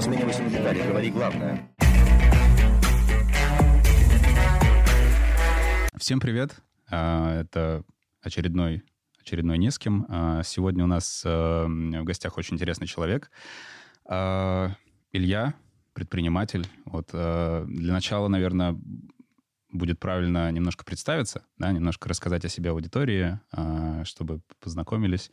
Разменивайся на детали, говори главное. Всем привет. А, это очередной очередной не с кем. А, сегодня у нас а, в гостях очень интересный человек. Илья, предприниматель. Вот для начала, наверное, будет правильно немножко представиться, да, немножко рассказать о себе аудитории, чтобы познакомились,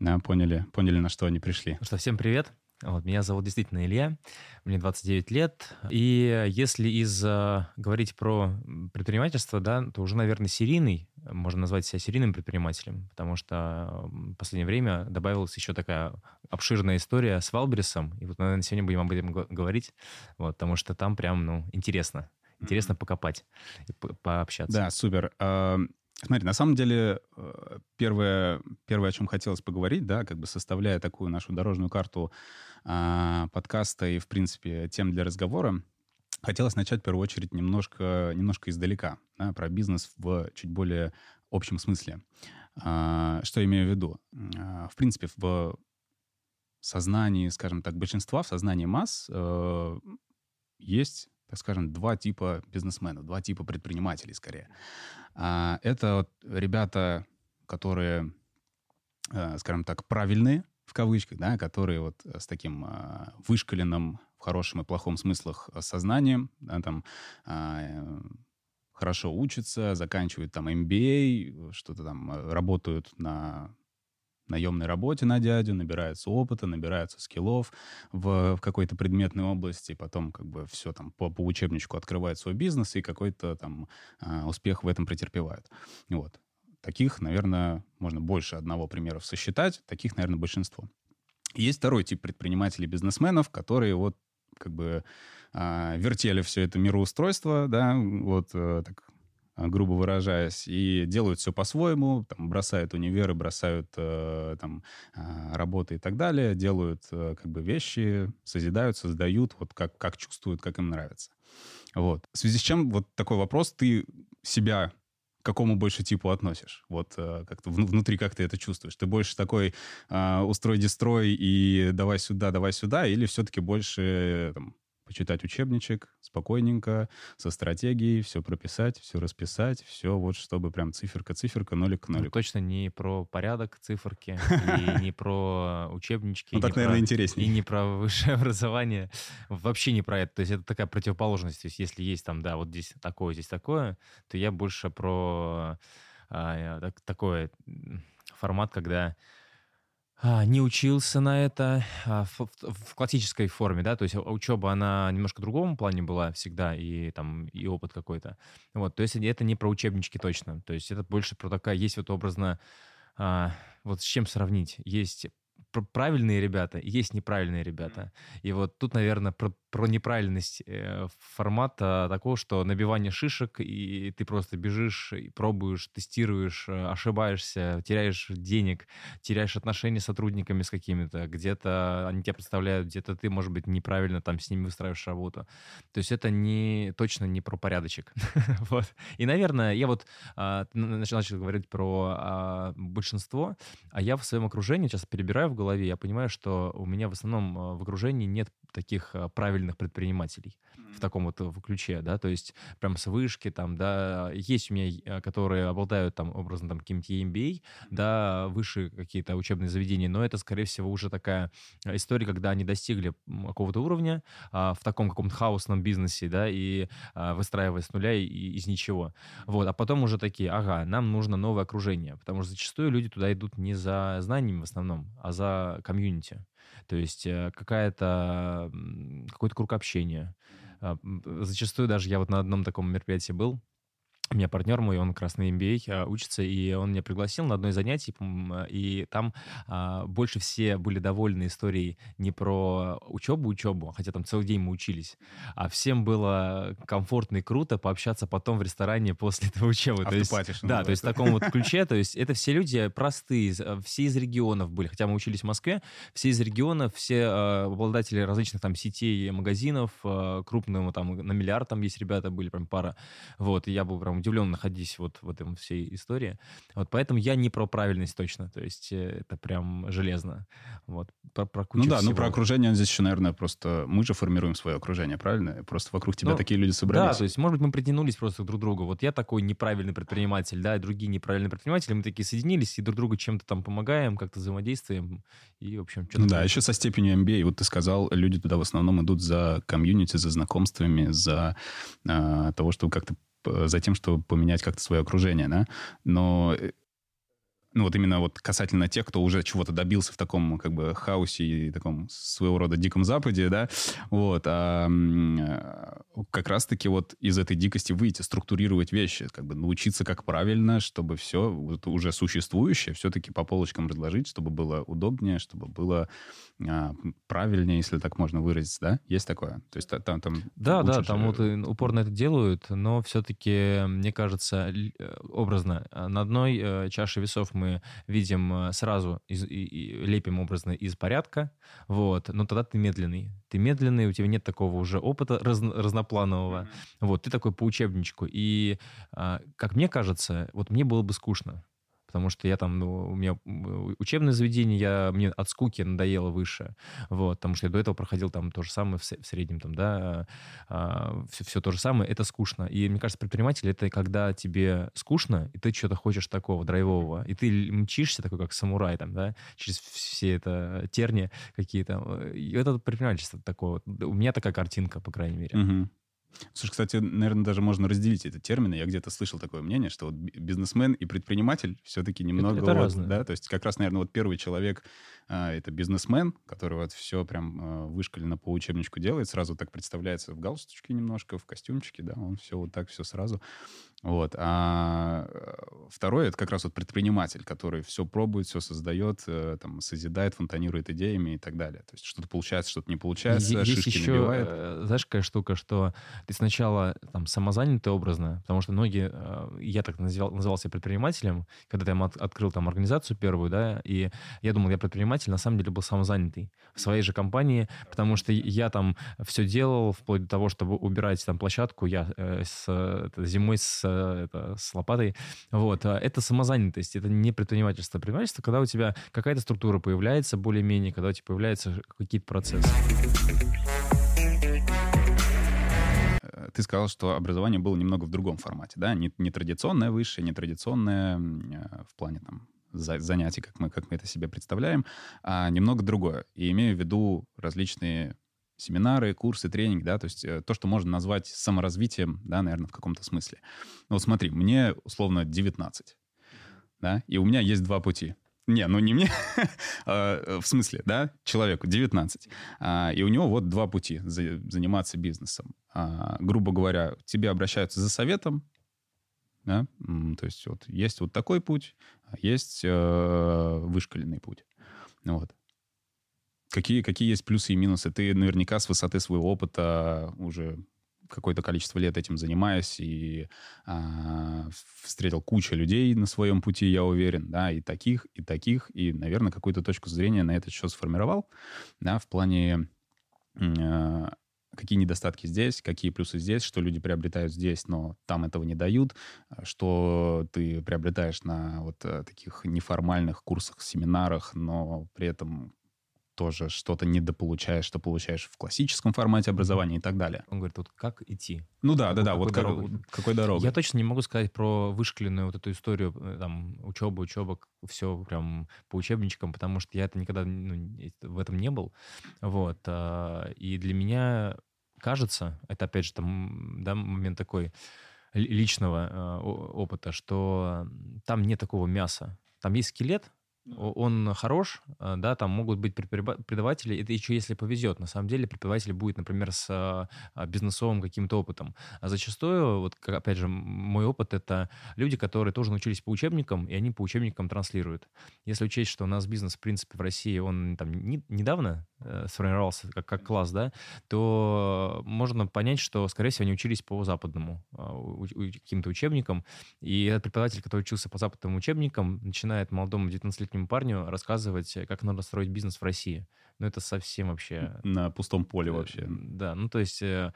да, поняли, поняли, на что они пришли. Ну что, всем привет. Вот, меня зовут действительно Илья, мне 29 лет. И если из э, говорить про предпринимательство, да, то уже, наверное, серийный, можно назвать себя серийным предпринимателем, потому что в последнее время добавилась еще такая обширная история с Валбересом, и вот, наверное, сегодня будем об этом говорить, вот, потому что там прям, ну, интересно. Интересно покопать и пообщаться. Да, супер. Смотри, на самом деле, э, первое, первое, о чем хотелось поговорить, да, как бы составляя такую нашу дорожную карту а, подкаста и, в принципе, тем для разговора, хотелось начать в первую очередь немножко, немножко издалека, да, про бизнес в чуть более общем смысле. А, что имею в виду? А, в принципе, в сознании, скажем так, большинства, в сознании масс э, есть так скажем, два типа бизнесменов, два типа предпринимателей скорее. А, это ребята, которые, э, скажем так, правильные, в кавычках, да, которые вот с таким а, вышкаленным в хорошем и плохом смыслах сознанием, да, там, а, хорошо учатся, заканчивают там MBA, что-то там э, работают на наемной работе на дядю, набираются опыта, набираются скиллов в, в какой-то предметной области, потом как бы все там по, по учебничку открывают свой бизнес и какой-то там э, успех в этом претерпевают. Вот. Таких, наверное, можно больше одного примера сосчитать, таких, наверное, большинство. Есть второй тип предпринимателей-бизнесменов, которые вот как бы э, вертели все это мироустройство, да, вот э, так а, грубо выражаясь, и делают все по-своему, там, бросают универы, бросают э, там, э, работы и так далее, делают э, как бы вещи, созидают, создают, вот как, как чувствуют, как им нравится. Вот. В связи с чем вот такой вопрос, ты себя к какому больше типу относишь? Вот э, как-то внутри как ты это чувствуешь? Ты больше такой э, устрой-дестрой и давай сюда, давай сюда, или все-таки больше там, почитать учебничек спокойненько, со стратегией, все прописать, все расписать, все вот чтобы прям циферка-циферка, нолик к нолику. Ну, точно не про порядок циферки, и не про учебнички. Ну, так, наверное, интереснее. И не про высшее образование. Вообще не про это. То есть это такая противоположность. То есть если есть там, да, вот здесь такое, здесь такое, то я больше про а, такой формат, когда а, не учился на это а, в, в, классической форме, да, то есть учеба, она немножко в другом плане была всегда, и там, и опыт какой-то. Вот, то есть это не про учебнички точно, то есть это больше про такая, есть вот образно, а, вот с чем сравнить? Есть правильные ребята, есть неправильные ребята. И вот тут, наверное, про, про неправильность э, формата такого, что набивание шишек, и ты просто бежишь, и пробуешь, тестируешь, э, ошибаешься, теряешь денег, теряешь отношения с сотрудниками с какими-то, где-то они тебя представляют, где-то ты, может быть, неправильно там с ними выстраиваешь работу. То есть это не, точно не про порядочек. вот. И, наверное, я вот а, начал, говорить про а, большинство, а я в своем окружении сейчас перебираю в голове, я понимаю, что у меня в основном а, в окружении нет таких а, правильных предпринимателей mm-hmm. в таком вот в ключе, да, то есть прям с вышки там, да, есть у меня, а, которые обладают там образно там каким-то MBA, mm-hmm. да, выше какие-то учебные заведения, но это, скорее всего, уже такая история, когда они достигли какого-то уровня а, в таком каком-то хаосном бизнесе, да, и а, выстраивая с нуля и, и из ничего. Вот, а потом уже такие, ага, нам нужно новое окружение, потому что зачастую люди туда идут не за знаниями в основном, а за комьюнити. То есть э, какая-то, какой-то круг общения. А, зачастую даже я вот на одном таком мероприятии был, у меня партнер мой, он как раз на MBA а, учится, и он меня пригласил на одно из занятий, и там а, больше все были довольны историей не про учебу-учебу, хотя там целый день мы учились, а всем было комфортно и круто пообщаться потом в ресторане после этого учебы. То есть, да, то есть в таком вот ключе, то есть это все люди простые, все из регионов были, хотя мы учились в Москве, все из регионов, все а, обладатели различных там сетей, магазинов, а, крупного там на миллиард там есть ребята, были прям пара, вот, и я был прям удивлен, находясь вот в этом всей истории. Вот поэтому я не про правильность точно, то есть э, это прям железно. Вот, про, про кучу Ну да, всего. ну про окружение здесь еще, наверное, просто мы же формируем свое окружение, правильно? Просто вокруг тебя Ну, такие люди Да, собрались. то есть, может быть, мы притянулись просто друг к другу. Вот я такой неправильный предприниматель, да, и другие неправильные предприниматели, мы такие соединились и друг другу чем-то там помогаем, как-то взаимодействуем, и, в общем, что-то... Ну да, еще со степенью MBA. Вот ты сказал, люди туда в основном идут за комьюнити, за знакомствами, за а, того, чтобы как-то за тем, чтобы поменять как-то свое окружение, да. Но э, ну вот именно вот касательно тех, кто уже чего-то добился в таком как бы хаосе и таком своего рода диком западе, да, вот, а э, как раз-таки вот из этой дикости выйти, структурировать вещи, как бы научиться как правильно, чтобы все вот уже существующее все-таки по полочкам разложить, чтобы было удобнее, чтобы было а, правильнее, если так можно выразиться, да? Есть такое? То есть та- там... там Да, да, там же- вот и упорно это делают, но все-таки, мне кажется, э, образно, э, на одной э, чаше весов мы видим э, сразу, из, и- и лепим образно из порядка, вот, но тогда ты медленный. Ты медленный, у тебя нет такого уже опыта разно- разнопланового, вот, ты такой по учебничку. И, а, как мне кажется, вот мне было бы скучно, потому что я там, ну, у меня учебное заведение, я, мне от скуки надоело выше, вот, потому что я до этого проходил там то же самое в, среднем, там, да, все, все то же самое, это скучно. И мне кажется, предприниматель — это когда тебе скучно, и ты что-то хочешь такого драйвового, и ты мчишься такой, как самурай, там, да, через все это терни какие-то. э, И это предпринимательство такое. У меня такая картинка, по крайней мере. Мгм. Слушай, кстати, наверное, даже можно разделить эти термины. Я где-то слышал такое мнение, что вот би- бизнесмен и предприниматель все-таки немного... это вот, разное. Да, то есть как раз, наверное, вот первый человек а, это бизнесмен, который вот все прям а, вышкалено по учебничку делает, сразу так представляется в галстучке немножко, в костюмчике, да, он все вот так, все сразу. Вот. А э, второй это как раз вот предприниматель, который все пробует, все создает, э, там, созидает, фонтанирует идеями и так далее. То есть что-то получается, что-то не получается, Есть шишки еще, набивает. э, знаешь, какая штука, что ты сначала там самозанятый образно, потому что многие, я так называл, называл себя предпринимателем, когда я от- открыл там организацию первую, да, и я думал, я предприниматель, на самом деле был самозанятый в своей же компании, потому что я там все делал, вплоть до того, чтобы убирать там площадку, я э, с, зимой с, э, это, с лопатой, вот, а это самозанятость, это не предпринимательство. Предпринимательство, когда у тебя какая-то структура появляется более-менее, когда у тебя появляются какие-то процессы. Э, ты сказал, что образование было немного в другом формате, да? Не, традиционное высшее, не традиционное э, в плане там за- занятий, как мы, как мы это себе представляем, а немного другое. И имею в виду различные семинары, курсы, тренинги, да, то есть э, то, что можно назвать саморазвитием, да, наверное, в каком-то смысле. Ну вот смотри, мне условно 19, да, и у меня есть два пути. Не, ну не мне, а, в смысле, да, человеку 19. А, И у него вот два пути за- заниматься бизнесом. А, Грубо говоря, тебе обращаются за советом, да, то есть вот есть вот такой путь, есть э, вышкаленный путь. Вот. Какие, какие есть плюсы и минусы? Ты наверняка с высоты своего опыта уже какое-то количество лет этим занимаясь и а, встретил кучу людей на своем пути, я уверен, да, и таких, и таких, и, наверное, какую-то точку зрения на этот счет сформировал, да, в плане а, какие недостатки здесь, какие плюсы здесь, что люди приобретают здесь, но там этого не дают, что ты приобретаешь на вот э, таких неформальных курсах, семинарах, но при этом тоже что-то недополучаешь, что получаешь в классическом формате образования и так далее. Он говорит, вот как идти? Ну да, да, да, вот как- дорогой? какой дорогой. Я точно не могу сказать про вышкаленную вот эту историю, э, там, учеба, учеба, все прям по учебничкам, потому что я это никогда ну, в этом не был. Вот. а, И для меня кажется, это опять же там, да, момент такой ли- личного о- опыта, что там нет такого мяса. Там есть скелет, он хорош, а, да, там могут быть преподаватели, это еще если повезет. На самом деле преподаватель будет, например, с а, а, бизнесовым каким-то опытом. А зачастую, вот опять же, мой опыт — это люди, которые тоже научились по учебникам, и они по учебникам транслируют. Если учесть, что у нас бизнес, в принципе, в России, он там не- недавно э, сформировался как, как класс, да, то можно понять, что, скорее всего, они учились по западному у- каким-то учебникам, и этот преподаватель, который учился по западным учебникам, начинает молодому 19-летнему парню рассказывать, э, как надо строить бизнес в России. Ну, это совсем вообще... На пустом поле Э, вообще. Да, ну то есть э,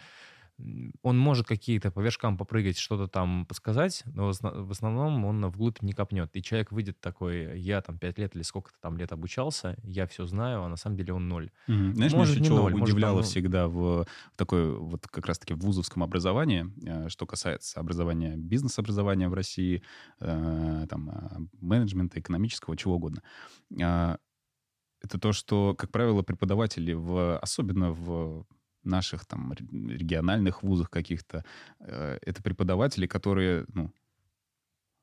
он может какие-то по вершкам попрыгать, что-то там подсказать, но в основном он вглубь не копнет. И человек выйдет такой, я там пять лет или сколько-то там лет обучался, я все знаю, а на самом деле он ноль. Угу. Знаешь, может, меня что удивляло может, всегда в, в такой вот как раз-таки в вузовском образовании, э, что касается образования, бизнес-образования в России, э, там, э, менеджмента, экономического, чего угодно а, это то, что, как правило, преподаватели, в, особенно в наших там региональных вузах каких-то, э, это преподаватели, которые, ну,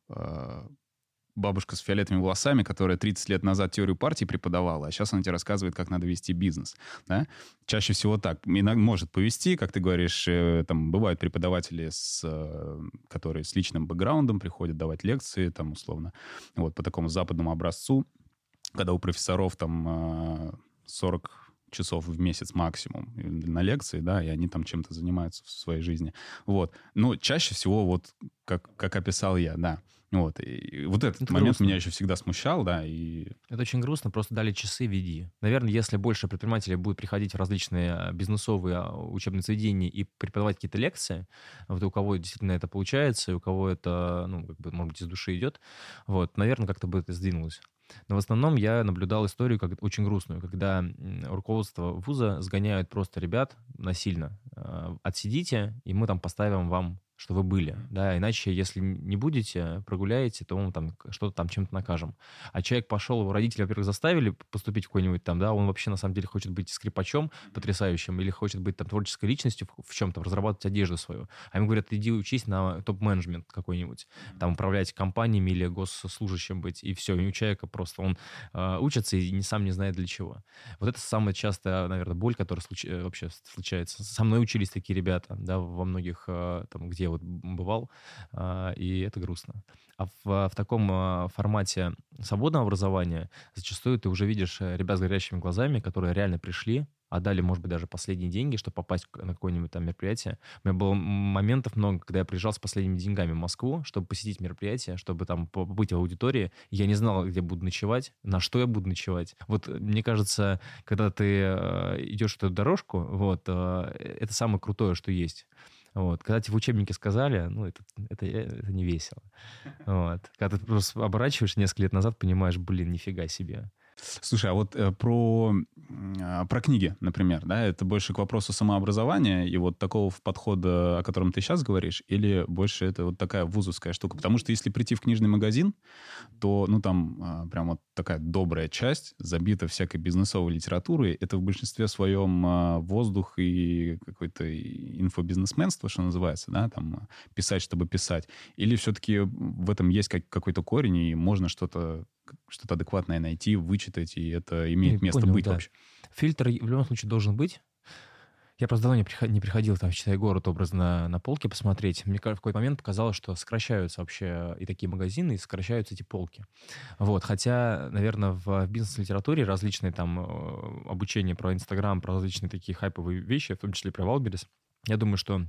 э, бабушка с фиолетовыми волосами, которая 30 лет назад теорию партии преподавала, а сейчас она тебе рассказывает, как надо вести бизнес. Да? Чаще всего так. Иногда может повести, как ты говоришь, э, там бывают преподаватели, с, которые с личным бэкграундом приходят давать лекции, там, условно, вот, по такому западному образцу, когда у профессоров там 40 часов в месяц максимум на лекции, да, и они там чем-то занимаются в своей жизни. Вот. Но чаще всего вот как, как описал я, да. Вот. И вот этот это момент грустно. меня еще всегда смущал, да, и... Это очень грустно, просто дали часы, веди. Наверное, если больше предпринимателей будет приходить в различные а, бизнесовые а, учебные заведения и преподавать какие-то лекции, вот у кого действительно это получается, и у кого это, ну, как бы, может быть, из души идет, вот, наверное, как-то бы это сдвинулось. Но в основном я наблюдал историю как очень грустную, когда руководство вуза сгоняют просто ребят насильно. А, Отсидите, и мы там поставим вам что вы были, да, иначе, если не будете, прогуляете, то мы там что-то там чем-то накажем. А человек пошел, его родители, во-первых, заставили поступить в какой-нибудь там, да, он вообще на самом деле хочет быть скрипачом потрясающим или хочет быть там творческой личностью в чем-то, разрабатывать одежду свою. А ему говорят, иди учись на топ-менеджмент какой-нибудь, там управлять компаниями или госслужащим быть, и все, и у человека просто он э, учится и не, сам не знает для чего. Вот это самая частая, наверное, боль, которая случ... Э, вообще случается. Со мной учились такие ребята, да, во многих, э, там, где вот бывал, а, и это грустно. А в, в таком а, формате свободного образования зачастую ты уже видишь э, ребят с горящими глазами, которые реально пришли, отдали, может быть, даже последние деньги, чтобы попасть на какое-нибудь там мероприятие. У меня было моментов много, когда я приезжал с последними деньгами в Москву, чтобы посетить мероприятие, чтобы там побыть в аудитории. Я не знал, где буду ночевать, на что я буду ночевать. Вот э, мне кажется, когда ты э, идешь эту дорожку, вот, это самое крутое, что есть. Вот. Когда тебе в учебнике сказали, ну, это, это, это не весело. Вот. Когда ты просто оборачиваешь несколько лет назад, понимаешь, блин, нифига себе. Слушай, а вот э, про, э, про книги, например, да, это больше к вопросу самообразования и вот такого подхода, о котором ты сейчас говоришь, или больше это вот такая вузовская штука? Потому что если прийти в книжный магазин, то, ну, там э, прям вот такая добрая часть забита всякой бизнесовой литературой. Это в большинстве своем э, воздух и какое-то инфобизнесменство, что называется, да, там э, писать, чтобы писать. Или все-таки в этом есть как, какой-то корень, и можно что-то что-то адекватное найти, вычитать, и это имеет Я место понял, быть да. вообще. Фильтр в любом случае должен быть. Я просто давно не, приходил, не приходил там, читай город, образ на, на полке посмотреть. Мне в какой-то момент показалось, что сокращаются вообще и такие магазины, и сокращаются эти полки. Вот. Хотя, наверное, в, в бизнес-литературе различные там э, обучения про Инстаграм, про различные такие хайповые вещи, в том числе про Wildberries, я думаю, что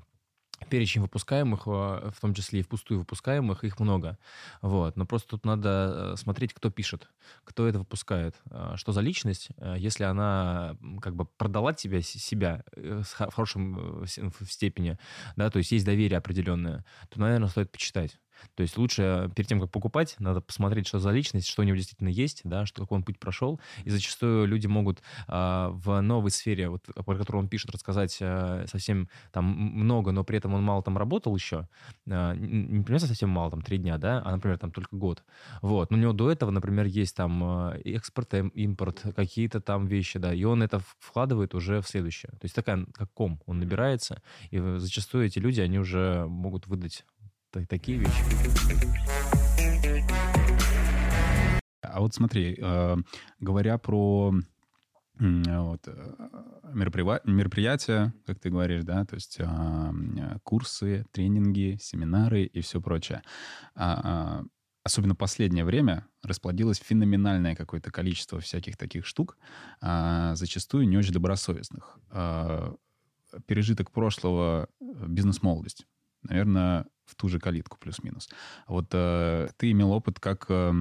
перечень выпускаемых, а, в том числе и впустую выпускаемых, их много. Вот. Но просто тут надо э, смотреть, кто пишет, кто это выпускает, а, что за личность. Э, если она как бы продала тебя, себя э, в хорошем степени, да, то есть есть доверие определенное, то, наверное, стоит почитать. То есть лучше перед тем, как покупать, надо посмотреть, что за личность, что у него действительно есть, да, что какой он путь прошел. И зачастую люди могут а, в новой сфере, вот, про которую он пишет, рассказать а, совсем там много, но при этом он мало там работал еще. А, не, например, совсем мало, там, три дня, да, а, например, там только год. Вот. Но у него до этого, например, есть там а, экспорт, импорт, какие-то там вещи, да, и он это вкладывает уже в следующее. То есть такая, как ком, он набирается, и зачастую эти люди, они уже могут выдать такие вещи. А вот смотри, э, говоря про вот, э, мероприятия, как ты говоришь, да, то есть а, курсы, тренинги, семинары и все прочее. А, а, особенно последнее время расплодилось феноменальное какое-то количество всяких таких штук, зачастую не очень добросовестных. Пережиток прошлого — бизнес-молодость. Наверное, в ту же калитку плюс-минус. Вот э, ты имел опыт как, э,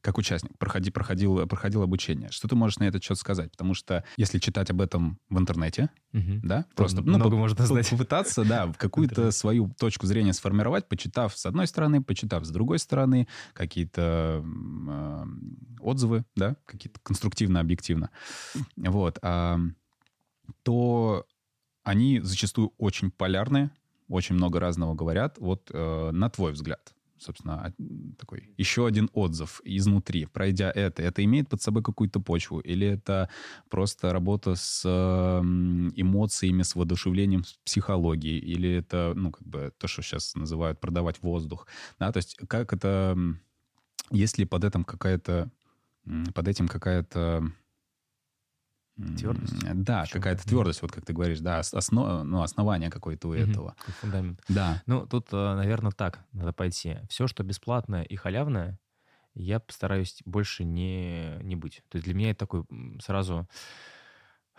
как участник, проходи, проходил, проходил обучение. Что ты можешь на этот счет сказать? Потому что если читать об этом в интернете, Мгм. да, То просто ну, много по- можно знать. попытаться, да, в какую-то свою точку зрения сформировать, почитав с одной стороны, почитав с другой стороны, какие-то э, отзывы, да, какие-то конструктивно-объективно. Вот. а, то они зачастую очень полярны, очень много разного говорят. Вот э, на твой взгляд, собственно, такой еще один отзыв изнутри, пройдя это, это имеет под собой какую-то почву? Или это просто работа с м, эмоциями, с воодушевлением, с психологией? Или это, ну, как бы то, что сейчас называют продавать воздух? Да, то есть как это... Есть ли под этим какая-то... Под этим какая-то... Твердость? Да, какая-то твердость, вот как ты говоришь, да, ос- осно- ну, основание какое-то у этого. Как фундамент. Да. Ну, тут, наверное, так надо пойти. Все, что бесплатное и халявное, я постараюсь больше не, не быть. То есть для меня это такой сразу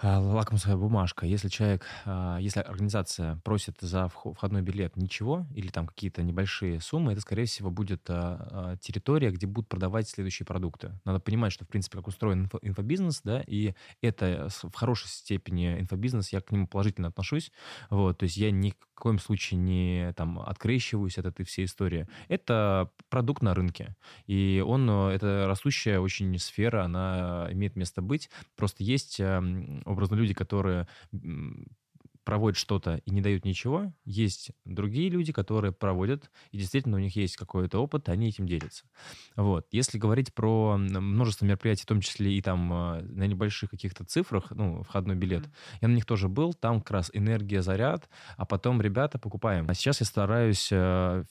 а, лакмусовая бумажка. Если человек, а, если организация просит за вхо- входной билет ничего или там какие-то небольшие суммы, это, скорее всего, будет а, территория, где будут продавать следующие продукты. Надо понимать, что, в принципе, как устроен инфо- инфобизнес, да, и это в хорошей степени инфобизнес, я к нему положительно отношусь. Вот, то есть я ни в коем случае не там открещиваюсь от этой всей истории. Это продукт на рынке, и он, э, это растущая очень сфера, она имеет место быть. Просто есть, эм, образно, люди, которые проводят что-то и не дают ничего. Есть другие люди, которые проводят, и действительно у них есть какой-то опыт, и они этим делятся. Вот. Если говорить про множество мероприятий, в том числе и там э, на небольших каких-то цифрах, ну, входной билет, я на них тоже был, там как раз энергия, заряд, а потом, ребята, покупаем. А сейчас я стараюсь ф-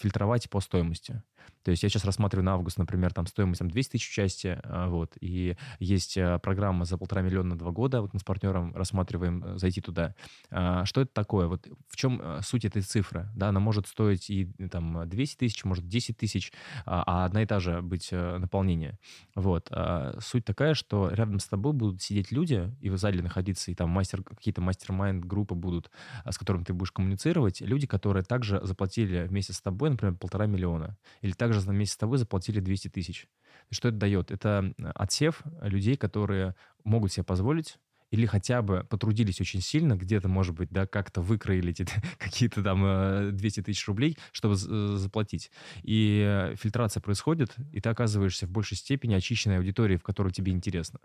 фильтровать по стоимости. То есть я сейчас рассматриваю на август, например, там стоимость там, 200 тысяч участия, а, вот, и есть программа за полтора миллиона на два года, вот мы с партнером рассматриваем э, зайти туда. А, Что это такое? Вот в чем э, суть этой цифры? Да, она может стоить и э, там 200 тысяч, может 10 тысяч, а а одна и та же быть э, наполнение. Вот. А Суть такая, что рядом с тобой будут сидеть люди, и в зале находиться, и там мастер, какие-то мастер-майнд группы будут, с которыми ты будешь коммуницировать, люди, которые также заплатили вместе с тобой, например, полтора миллиона, или также вместе с тобой заплатили 200 тысяч. Что это дает? Это м, отсев людей, которые могут себе позволить или хотя бы потрудились очень сильно, где-то, может быть, да, как-то выкроили эти какие-то там э, 200 тысяч рублей, чтобы э, заплатить. И э, фильтрация происходит, и ты оказываешься в большей степени очищенной аудиторией, в которой тебе интересно,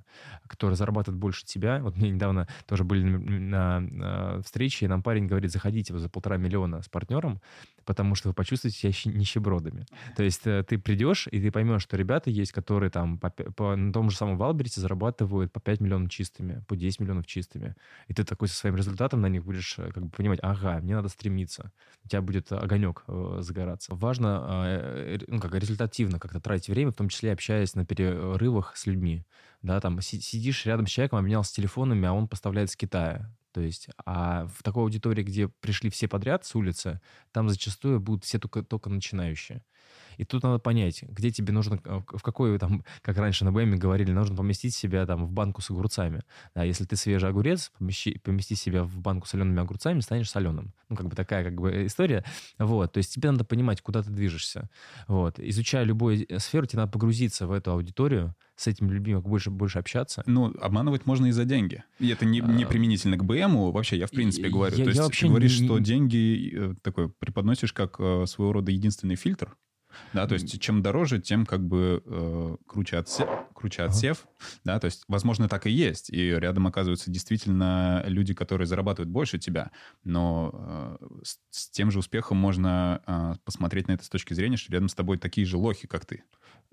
которая зарабатывает больше тебя. Вот мне недавно тоже были на, на, э, встрече, и нам парень говорит, заходите вы за полтора миллиона с партнером, потому что вы почувствуете себя нищебродами. То есть э, ты придешь, и ты поймешь, что ребята есть, которые там по, по- на том же самом Валберите зарабатывают по 5 миллионов чистыми, по 10 миллионов чистыми. И ты такой со своим результатом на них будешь э, как бы понимать, ага, мне надо стремиться. У тебя будет огонек э, загораться. Важно, э, э, ну, как результативно как-то тратить время, в том числе общаясь на перерывах с людьми. Да, там си- сидишь рядом с человеком, обменялся телефонами, а он поставляет с Китая. То есть, а в такой аудитории, где пришли все подряд с улицы, там зачастую будут все только, только начинающие. И тут надо понять, где тебе нужно, э, в какой там, как раньше на БМе говорили, нужно поместить себя там в банку с огурцами. Да, если ты свежий огурец, помещи, помести себя в банку с солеными огурцами, станешь соленым. Ну, как бы такая как бы история. Вот, то есть тебе надо понимать, куда ты движешься. Вот, изучая любую э, сферу, тебе надо погрузиться в эту аудиторию, с этими людьми как больше, больше общаться. Ну, обманывать можно и за деньги. И это не, не А, применительно к БМу. Вообще, я в принципе я- говорю. я То есть вообще ты говоришь, не- что не- деньги э, такой преподносишь как э, своего рода единственный фильтр. Да, то есть чем дороже, тем как бы э, круче, отсев, круче Ага. отсев. Да, то есть, возможно, так и есть. И рядом оказываются действительно люди, которые зарабатывают больше тебя. Но э, с, с тем же успехом можно э, посмотреть на это с точки зрения, что рядом с тобой такие же лохи, как ты.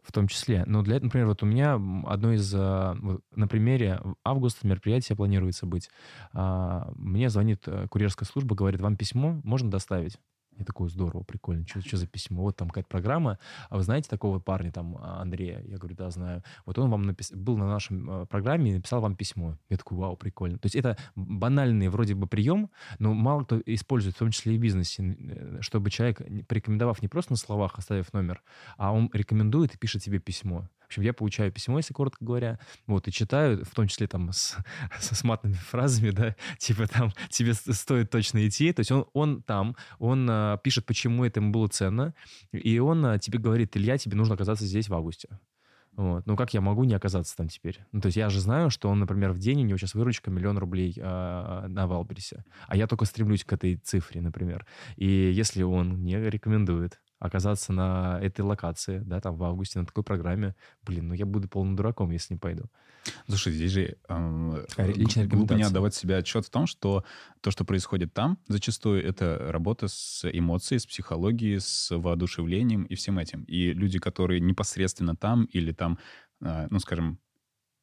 В том числе. Но для этого, например, вот у меня одно из... вот На примере августа мероприятие планируется быть. А, Мне звонит э, курьерская служба, говорит, вам письмо можно доставить? Я такой, здорово, прикольно, что, за письмо? Вот там какая-то программа. А вы знаете такого парня, там, а, Андрея? Я говорю, да, знаю. Вот он вам напис... был на нашем э, программе и написал вам письмо. Я такой, вау, прикольно. То есть это банальный вроде бы прием, но мало кто использует, в том числе и в бизнесе, э, чтобы человек, порекомендовав не просто на словах, оставив номер, а он рекомендует и пишет тебе письмо. В общем, я получаю письмо, если коротко говоря, вот, и читаю, в том числе там с, с матными фразами, да, типа там тебе стоит точно идти. То есть он, он там, он а, пишет, почему это ему было ценно, и он а, тебе говорит, Илья, тебе нужно оказаться здесь в августе. Вот. Ну, как я могу не оказаться там теперь? Ну, то есть я же знаю, что он, например, в день у него сейчас выручка миллион рублей э, на Валбересе, а я только стремлюсь к этой цифре, например. И если он мне рекомендует оказаться на этой локации, да, там в августе на такой программе, блин, ну я буду полным дураком, если не пойду. Слушай, здесь же э, личная глупо не отдавать себе отчет в том, что то, что происходит там, зачастую это работа с эмоцией, с психологией, с воодушевлением и всем этим. И люди, которые непосредственно там или там, э, ну, скажем,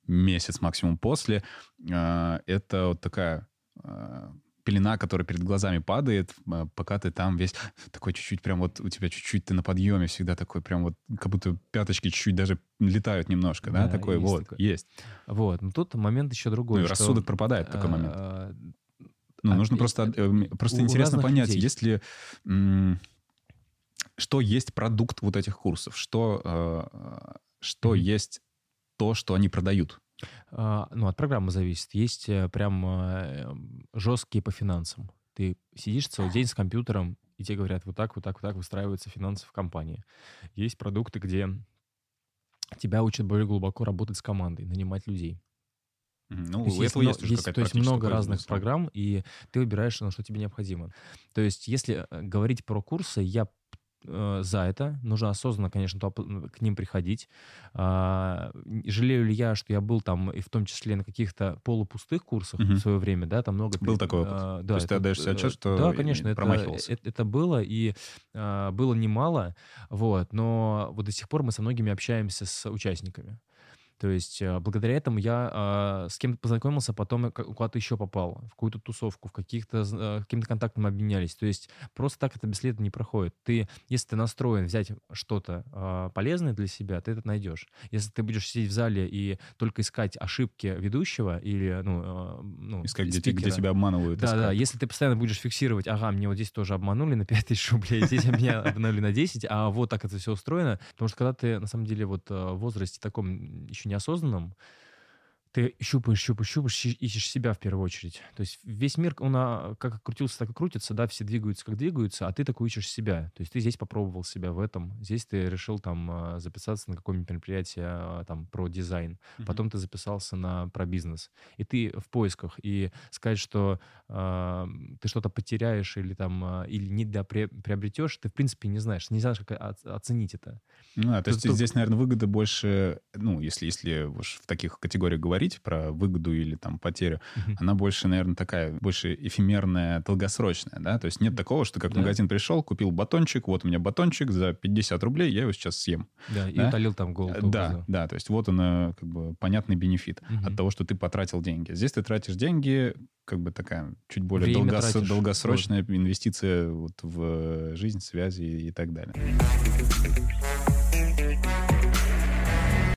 месяц максимум после, э, это вот такая э, пелена, которая перед глазами падает, а, пока ты там весь такой чуть-чуть, прям вот у тебя чуть-чуть ты на подъеме всегда такой, прям вот как будто пяточки чуть-чуть даже летают немножко, да, да такой есть вот, такой. есть. Вот, но тут момент еще другой. Ну, что, рассудок пропадает в такой а, момент. А, ну, нужно просто, э, просто интересно понять, людей. есть ли что есть продукт вот этих курсов, что, э, что mm-hmm. есть то, что они продают. А, ну, от программы зависит. Есть э, прям э, жесткие по финансам. Ты сидишь целый день с компьютером, и тебе говорят, вот так, вот так, вот так выстраиваются финансы в компании. Есть продукты, где тебя учат более глубоко работать с командой, нанимать людей. Ну, то есть, у есть, есть, есть То есть много разных программ, и ты выбираешь, на что тебе необходимо. То есть если э, говорить про курсы, я за это. Нужно осознанно, конечно, к ним приходить. А, жалею ли я, что я был там, и в том числе на каких-то полупустых курсах угу. в свое время, да, там много... Был такой опыт. А, да, То есть это, ты отдаешь себе отчет, что Да, конечно, это, это, это было, и а, было немало, вот, но вот до сих пор мы со многими общаемся с участниками. То есть э, благодаря этому я э, с кем-то познакомился, потом куда-то еще попал, в какую-то тусовку, в каких-то э, каким-то контактом обменялись. То есть просто так это бесследно не проходит. Ты, если ты настроен взять что-то э, полезное для себя, ты это найдешь. Если ты будешь сидеть в зале и только искать ошибки ведущего или ну, э, ну искать, где, где тебя обманывают. Да, искать. да. Если ты постоянно будешь фиксировать, ага, мне вот здесь тоже обманули на 5000 рублей, здесь меня обманули на 10, а вот так это все устроено. Потому что когда ты на самом деле вот э, в возрасте таком еще неосознанном, ты щупаешь, щупаешь, щупаешь, ищешь себя в первую очередь. То есть весь мир, он а, как крутился, так и крутится, да, все двигаются, как двигаются, а ты такой ищешь себя. То есть ты здесь попробовал себя в этом, здесь ты решил там а, записаться на какое-нибудь мероприятие а, там про дизайн, mm-hmm. потом ты записался на про бизнес, и ты в поисках, и сказать, что э, ты что-то потеряешь или там, или не приобретешь, ты в принципе не знаешь, не знаешь, как оценить это. Ну, а, то есть здесь, наверное, выгода больше, ну, если, если уж в таких категориях говорить, говорить про выгоду или там потерю, uh-huh. она больше, наверное, такая, больше эфемерная, долгосрочная, да, то есть нет такого, что как да. в магазин пришел, купил батончик, вот у меня батончик за 50 рублей, я его сейчас съем. Да, и утолил там голод. Да, да, то есть вот он, э, как бы, понятный бенефит uh-huh. от того, что ты потратил деньги. Здесь ты тратишь деньги, как бы такая чуть более долгос... долгосрочная вот. инвестиция вот в жизнь, связи и так далее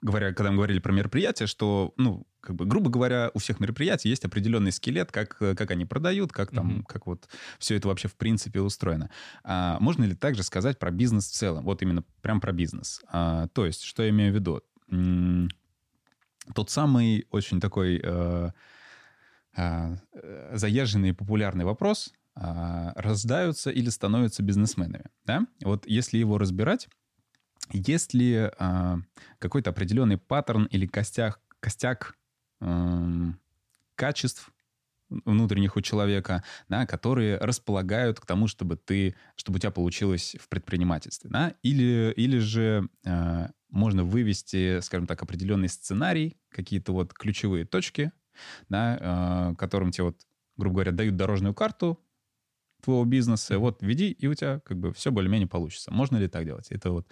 говоря, когда мы говорили про мероприятия, что, ну, как бы, грубо говоря, у всех мероприятий есть определенный скелет, как, как они продают, как там, mm-hmm. как вот все это вообще в принципе устроено. А, можно ли также сказать про бизнес в целом? Вот именно прям про бизнес. А, то есть, что я имею в виду? Тот самый очень такой э, э, заезженный и популярный вопрос, э, рождаются или становятся бизнесменами, да? Вот если его разбирать, есть ли э, какой-то определенный паттерн или костяк, костяк э, качеств внутренних у человека, да, которые располагают к тому, чтобы ты, чтобы у тебя получилось в предпринимательстве, да, или или же э, можно вывести, скажем так, определенный сценарий, какие-то вот ключевые точки, да, э, которым тебе вот, грубо говоря, дают дорожную карту твоего бизнеса, вот веди, и у тебя как бы все более-менее получится. Можно ли так делать? Это вот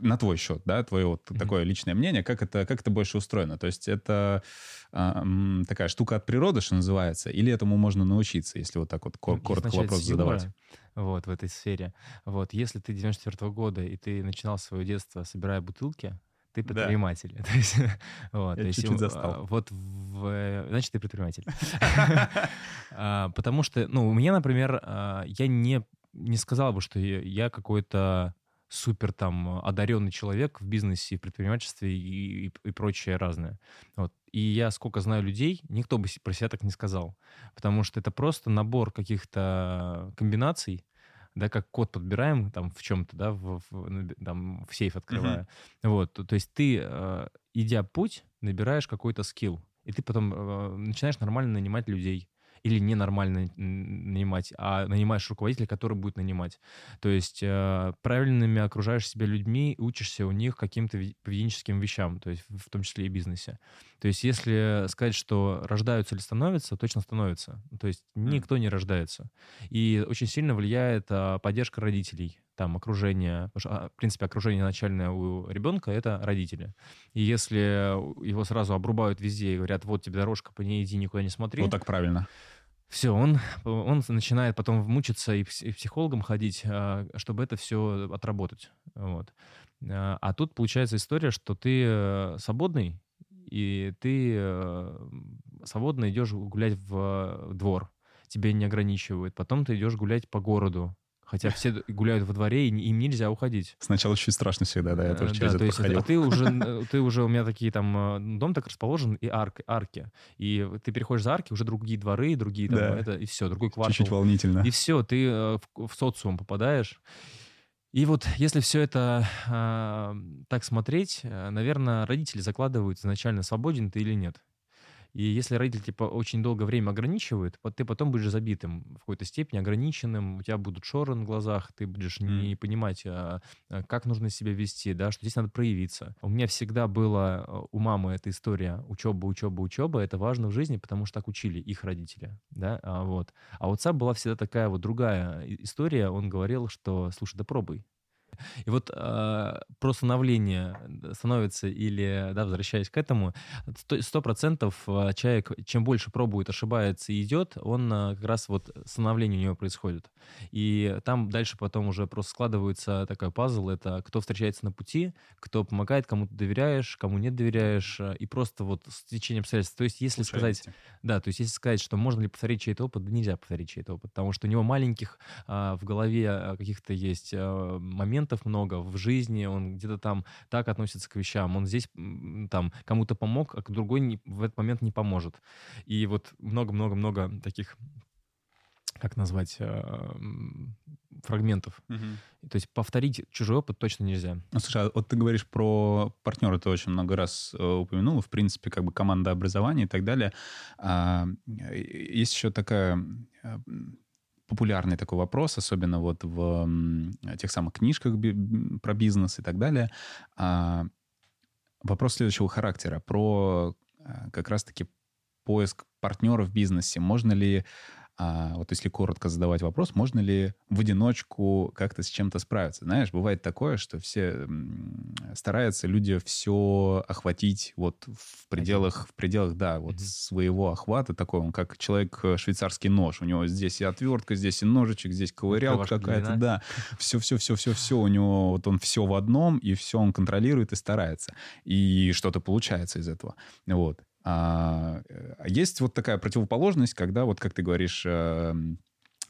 на твой счет, да, твое вот mm-hmm. такое личное мнение, как это, как это больше устроено? То есть это а, такая штука от природы, что называется, или этому можно научиться, если вот так вот кор- коротко вопрос задавать? Вот, в этой сфере. Вот, если ты 94 -го года, и ты начинал свое детство, собирая бутылки, ты предприниматель. Да. то есть, вот, Я то чуть-чуть застал. Вот, в, значит, ты предприниматель. А, потому что, ну, у меня, например, а, я не, не сказал бы, что я какой-то супер там одаренный человек в бизнесе, в предпринимательстве и, и, и прочее разное. Вот. И я сколько знаю людей, никто бы про себя так не сказал. Потому что это просто набор каких-то комбинаций, да, как код подбираем там в чем-то, да, в, в, там, в сейф открывая. Uh-huh. Вот, то, есть ты, э, идя путь, набираешь какой-то скилл, и ты потом э, начинаешь нормально нанимать людей или ненормально нанимать, а нанимаешь руководителя, который будет нанимать. То есть э, правильными окружаешь себя людьми, учишься у них каким-то поведенческим вещам, то есть в том числе и бизнесе. То есть если сказать, что рождаются или становятся, точно становятся. То есть никто не рождается. И очень сильно влияет а, поддержка родителей там окружение, что, а, в принципе, окружение начальное у ребенка — это родители. И если его сразу обрубают везде и говорят, вот тебе дорожка, по ней иди, никуда не смотри. Вот так правильно. Все, он, он начинает потом мучиться и, психологом ходить, а, чтобы это все отработать. Вот. А, а тут получается история, что ты э, свободный, и ты э, свободно идешь гулять в двор, тебя не ограничивают. Потом ты идешь гулять по городу, Хотя все гуляют во дворе, и им нельзя уходить. Сначала чуть страшно всегда, да, я тоже э, через да, это есть, проходил. А ты уже, ты уже, у меня такие там, дом так расположен, и арк, арки. И ты переходишь за арки, уже другие дворы, другие там, да. это, и все, другой квартал. Чуть-чуть волнительно. И все, ты в, в социум попадаешь. И вот если все это э, так смотреть, наверное, родители закладывают изначально, свободен ты или нет. И если родитель типа очень долгое время ограничивает, ты потом будешь забитым в какой-то степени, ограниченным, у тебя будут шоры на глазах, ты будешь mm. не понимать, а, а, как нужно себя вести, да, что здесь надо проявиться. У меня всегда было а, у мамы эта история учеба, учеба, учеба. Это важно в жизни, потому что так учили их родители, да, а, вот. А у отца была всегда такая вот другая история. Он говорил, что, слушай, да пробуй, и вот э, про становление становится или, да, возвращаясь к этому, сто процентов а, человек, чем больше пробует, ошибается и идет, он э, как раз вот становление у него происходит. И там дальше потом уже просто складывается такой пазл, это кто встречается на пути, кто помогает, кому ты доверяешь, кому не доверяешь, и просто вот с течением обстоятельств. То есть если Случайности. сказать, да, то есть если сказать, что можно ли повторить чей-то опыт, да нельзя повторить чей-то опыт, потому что у него маленьких а, в голове каких-то есть а, моментов, моментов много в жизни, он где-то там так относится к вещам, он здесь там кому-то помог, а другой не, в этот момент не поможет. И вот много-много-много таких как назвать, э, фрагментов. Угу. То есть повторить чужой опыт точно нельзя. Ну, слушай, а вот ты говоришь про партнера, ты очень много раз э, упомянул, в принципе, как бы команда образования и так далее. А, есть еще такая э, популярный такой вопрос, особенно вот в тех самых книжках про бизнес и так далее. А, вопрос следующего характера про а, как раз-таки поиск партнера в бизнесе. Можно ли а вот если коротко задавать вопрос, можно ли в одиночку как-то с чем-то справиться? Знаешь, бывает такое, что все стараются люди все охватить вот в пределах, в пределах, да, вот mm-hmm. своего охвата такой, он как человек э, швейцарский нож. У него здесь и отвертка, здесь и ножичек, здесь ковырялка какая-то, да. Все-все-все-все-все у него, вот он все в одном, и все он контролирует и старается. И что-то получается из этого. Вот. А, а есть вот такая противоположность, когда, вот как ты говоришь, эм,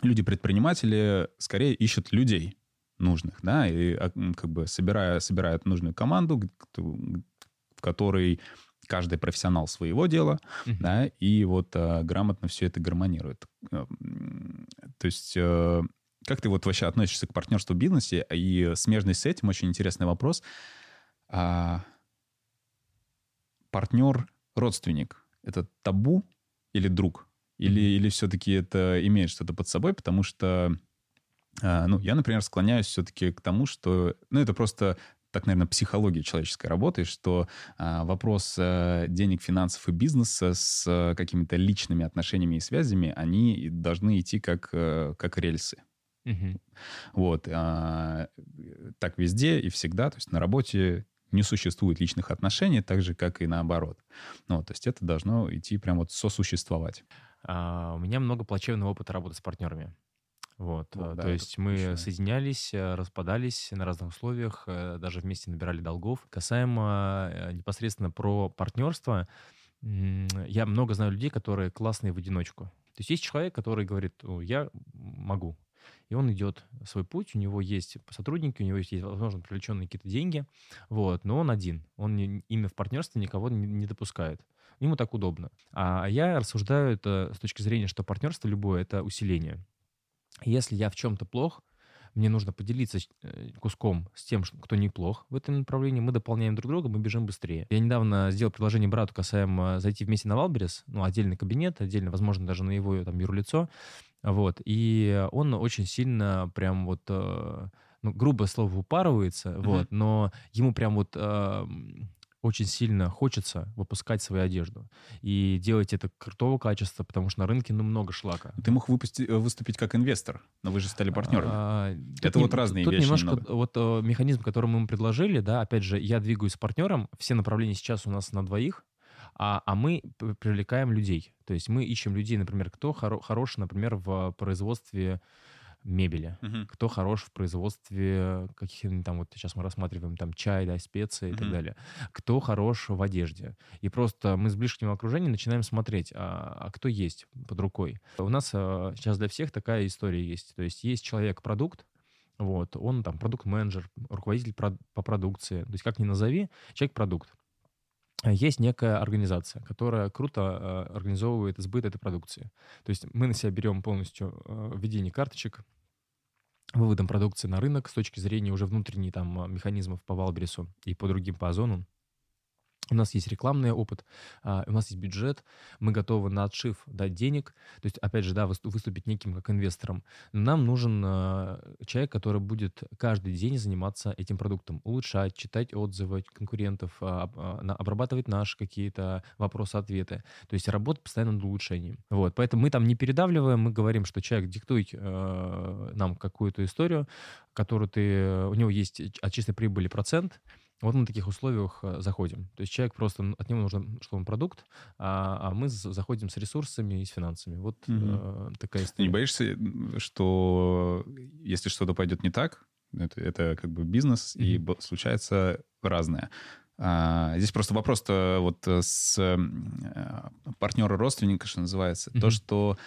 люди-предприниматели скорее ищут людей нужных, да, и а, как бы собирая, собирают нужную команду, в которой каждый профессионал своего дела, uh-huh. да, и вот а, грамотно все это гармонирует. Эм, то есть э, как ты вот вообще относишься к партнерству в бизнесе? И смежный с этим очень интересный вопрос. А, партнер родственник — это табу или друг? Или, или все-таки это имеет что-то под собой? Потому что, э, ну, я, например, склоняюсь все-таки к тому, что... Ну, это просто так, наверное, психология человеческой работы, что э, вопрос э, денег, финансов и бизнеса с э, какими-то личными отношениями и связями, они должны идти как, э, как рельсы. Угу. Вот. А, так везде и всегда. То есть на работе не существует личных отношений, так же, как и наоборот. Ну, то есть это должно идти прям вот сосуществовать. А, у меня много плачевного опыта работы с партнерами. Вот, ну, да, то есть мы точно. соединялись, э, распадались на разных условиях, э, даже вместе набирали долгов. Касаемо непосредственно про партнерство, я много знаю людей, которые классные в одиночку. То есть есть человек, который говорит, я могу, и он идет свой путь, у него есть сотрудники, у него есть, возможно, привлеченные какие-то деньги, вот, но он один, он именно в партнерстве никого не, не допускает. Ему так удобно. А я рассуждаю это с точки зрения, что партнерство любое — это усиление. Если я в чем-то плох, мне нужно поделиться э, куском с тем, кто неплох в этом направлении, мы дополняем друг друга, мы бежим быстрее. Я недавно сделал предложение брату касаемо зайти вместе на Wildberries, ну, отдельный кабинет, отдельно, возможно, даже на его там юрлицо, вот, и он очень сильно прям вот э, ну, грубое слово, упарывается, mm-hmm. вот, но ему прям вот э, очень сильно хочется выпускать свою одежду. И делать это крутого качества, потому что на рынке, ну, много шлака. Ты мог выпусти, э, выступить как инвестор, но вы же стали партнером. А, это вот не, разные тут вещи немножко немного. вот э, механизм, который мы ему предложили, да, опять же, я двигаюсь с партнером, все направления сейчас у нас на двоих, а, а мы привлекаем людей. То есть мы ищем людей, например, кто хоро, хорош, например, в производстве мебели, угу. кто хорош в производстве каких-нибудь там, вот сейчас мы рассматриваем там чай, да, специи угу. и так далее, кто хорош в одежде. И просто мы с ближним окружением начинаем смотреть, а, а кто есть под рукой. У нас а, сейчас для всех такая история есть. То есть есть человек-продукт, вот, он там продукт-менеджер, руководитель по продукции. То есть как ни назови, человек-продукт. Есть некая организация, которая круто организовывает сбыт этой продукции. То есть мы на себя берем полностью введение карточек, выводом продукции на рынок с точки зрения уже внутренних там механизмов по Валбересу и по другим по Озону. У нас есть рекламный опыт, а, у нас есть бюджет, мы готовы на отшив дать денег, то есть, опять же, да, выступить неким как инвестором. Но нам нужен а, человек, который будет каждый день заниматься этим продуктом, улучшать, читать отзывы конкурентов, а, обрабатывать наши какие-то вопросы-ответы. То есть работать постоянно над улучшением. Вот, поэтому мы там не передавливаем, мы говорим, что человек диктует нам какую-то историю, которую ты, у него есть от чистой прибыли процент, вот мы на таких условиях э, заходим. То есть человек просто, от него нужен, что он продукт, а, а мы заходим с ресурсами и с финансами. Вот угу. э, такая история. Не боишься, что если что-то пойдет не так, это, это как бы бизнес, угу. и случается разное. А, здесь просто вопрос-то вот с э, партнера родственника, что называется, mm то, что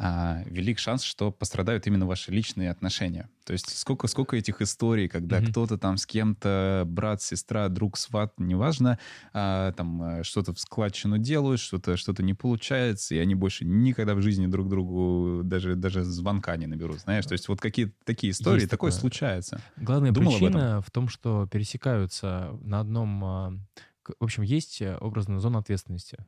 а, велик шанс, что пострадают именно ваши личные отношения. То есть сколько, сколько этих историй, когда mm-hmm. кто-то там с кем-то, брат, сестра, друг, сват, неважно, а, там э, что-то в складчину делают, что-то что не получается, и они больше никогда в жизни друг другу даже, даже звонка не наберут, знаешь? То есть вот какие-то такие истории, Есть такое, такое случается. Главная Думал причина в том, что пересекаются на одном... А, в общем, есть э, образная зона ответственности.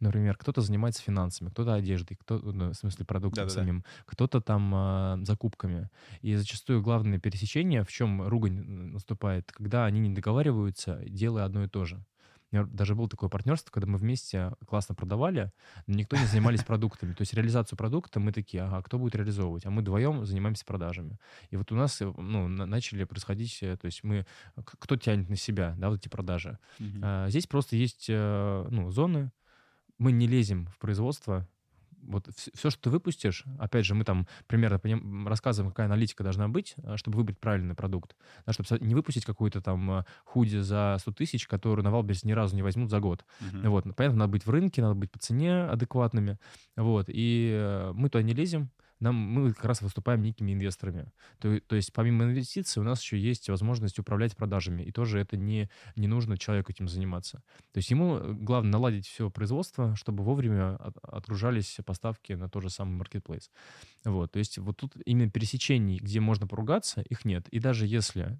Например, кто-то занимается финансами, кто-то одеждой, кто, ну, в смысле продуктом Да-да-да. самим, кто-то там э, закупками. И зачастую главное пересечение, в чем ругань наступает, когда они не договариваются, делая одно и то же. У меня даже было такое партнерство, когда мы вместе классно продавали, но никто не занимались продуктами. То есть реализацию продукта мы такие, ага, кто будет реализовывать? А мы вдвоем занимаемся продажами. И вот у нас э, ну, начали происходить, э, то есть мы, кто тянет на себя, да, вот эти продажи. Угу. А, здесь просто есть э, ну, зоны, мы не лезем в производство. Вот все, что ты выпустишь, опять же, мы там примерно поним, рассказываем, какая аналитика должна быть, а, чтобы выбрать правильный продукт. Да, чтобы не выпустить какую-то там а, худи за 100 тысяч, которую на Wildberries ни разу не возьмут за год. Uh-huh. Вот. Понятно, надо быть в рынке, надо быть по цене адекватными. Вот. И э, мы туда не лезем нам, мы как раз выступаем некими инвесторами. То, то есть помимо инвестиций у нас еще есть возможность управлять продажами, и тоже это не, не нужно человеку этим заниматься. То есть ему э, главное наладить все производство, чтобы вовремя от, отгружались поставки на тот же самый marketplace. Вот, то есть вот тут именно пересечений, где можно поругаться, их нет. И даже если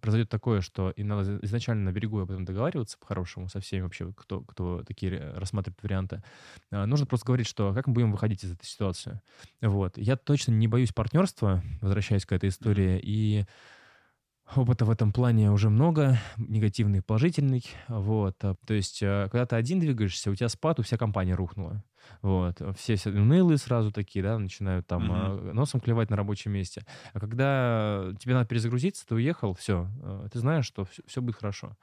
произойдет такое, что и надо изначально на берегу об этом договариваться по-хорошему со всеми вообще, кто, кто такие рассматривает варианты. А, нужно просто говорить, что как мы будем выходить из этой ситуации. Вот. Я точно не боюсь партнерства, возвращаясь к этой истории, и Опыта в этом плане уже много, негативный, положительный. Вот. То есть, э, когда ты один двигаешься, у тебя спад, у вся компания рухнула. Вот. Все, все унылые сразу такие, да, начинают там mm-hmm. носом клевать на рабочем месте. А когда тебе надо перезагрузиться, ты уехал, все, э, ты знаешь, что все, все будет хорошо.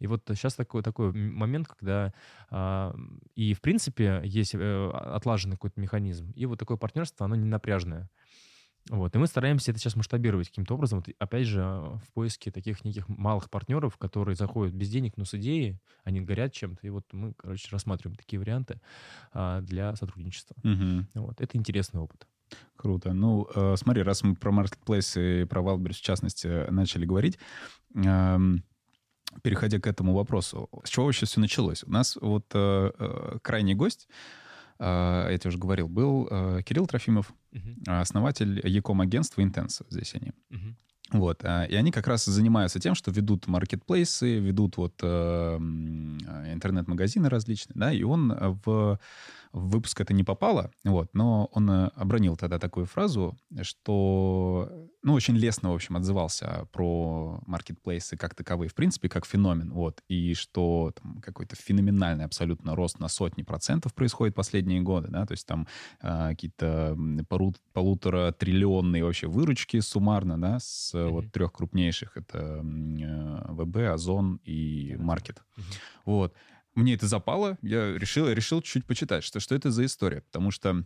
И вот сейчас такой, такой момент, когда а, и, в принципе, есть э, отлаженный какой-то механизм, и вот такое партнерство, оно не напряжное. Вот. И мы стараемся это сейчас масштабировать каким-то образом. Вот, опять же, в поиске таких неких малых партнеров, которые заходят без денег, но с идеей, они горят чем-то. И вот мы, короче, рассматриваем такие варианты а, для сотрудничества. Угу. Вот. Это интересный опыт. Круто. Ну, э, смотри, раз мы про Marketplace и про Wildberries в частности начали говорить, э, переходя к этому вопросу, с чего вообще все началось? У нас вот э, э, крайний гость я тебе уже говорил, был Кирилл Трофимов, Мгм. основатель Яком агентства Intense, здесь они. Мгм. Вот, а, и они как раз занимаются тем, что ведут маркетплейсы, ведут вот э, а, интернет-магазины различные, да, и он э, в, в выпуск это не попало, вот, но он э, обронил тогда такую фразу, что, ну, очень лестно, в общем, отзывался про маркетплейсы как таковые, в принципе, как феномен, вот, и что там какой-то феноменальный абсолютно рост на сотни процентов происходит последние годы, да, то есть там а, какие-то пору- полутора триллионные вообще выручки суммарно, да, с э, вот трех крупнейших, это э, ВБ, Озон и. Маркет. Мгм. Вот. Мне это запало, я решил, решил чуть почитать, что, что это за история, потому что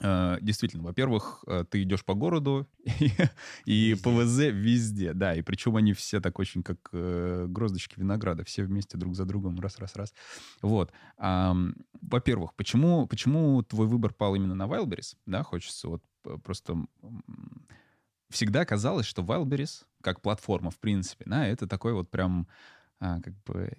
э, действительно, во-первых, э, ты идешь по городу, и, и Везде. ПВЗ везде, да, и причем они все так очень как э, гроздочки винограда, все вместе друг за другом, раз-раз-раз. Вот. Ам, во-первых, почему, почему твой выбор пал именно на Wildberries, да, хочется вот п- просто... Всегда казалось, что Wildberries, как платформа, в принципе, да, это такой вот прям а, как бы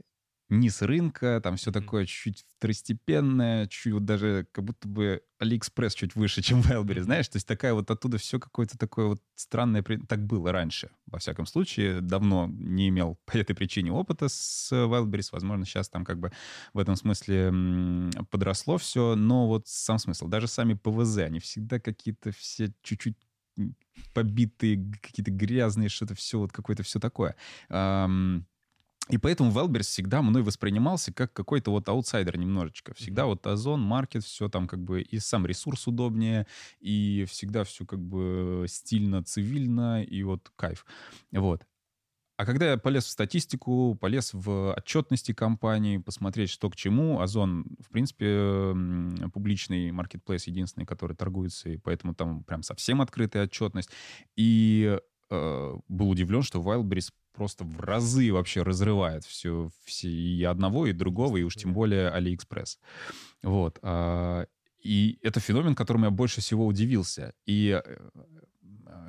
низ рынка, там все такое чуть второстепенное, чуть вот даже как будто бы AliExpress чуть выше, чем Wildberries, знаешь, то есть такая вот оттуда все какое-то такое вот странное, так было раньше, во всяком случае, давно не имел по этой причине опыта с Wildberries, возможно, сейчас там как бы в этом смысле подросло все, но вот сам смысл, даже сами ПВЗ, они всегда какие-то все чуть-чуть побитые, какие-то грязные, что-то все вот какое-то все такое. И поэтому Wildberries всегда мной воспринимался как какой-то вот аутсайдер немножечко. Всегда Мгм. вот Озон, маркет, все там как бы и сам ресурс удобнее, и всегда все как бы стильно, цивильно, и вот кайф. Вот. А когда я полез в статистику, полез в отчетности компании, посмотреть, что к чему, Озон, в принципе, публичный маркетплейс единственный, который торгуется, и поэтому там прям совсем открытая отчетность. И э, был удивлен, что Wildberries просто в разы вообще разрывает все, все и одного, и другого, и уж тем более AliExpress. Вот. а, И это феномен, которым я больше всего удивился. И э,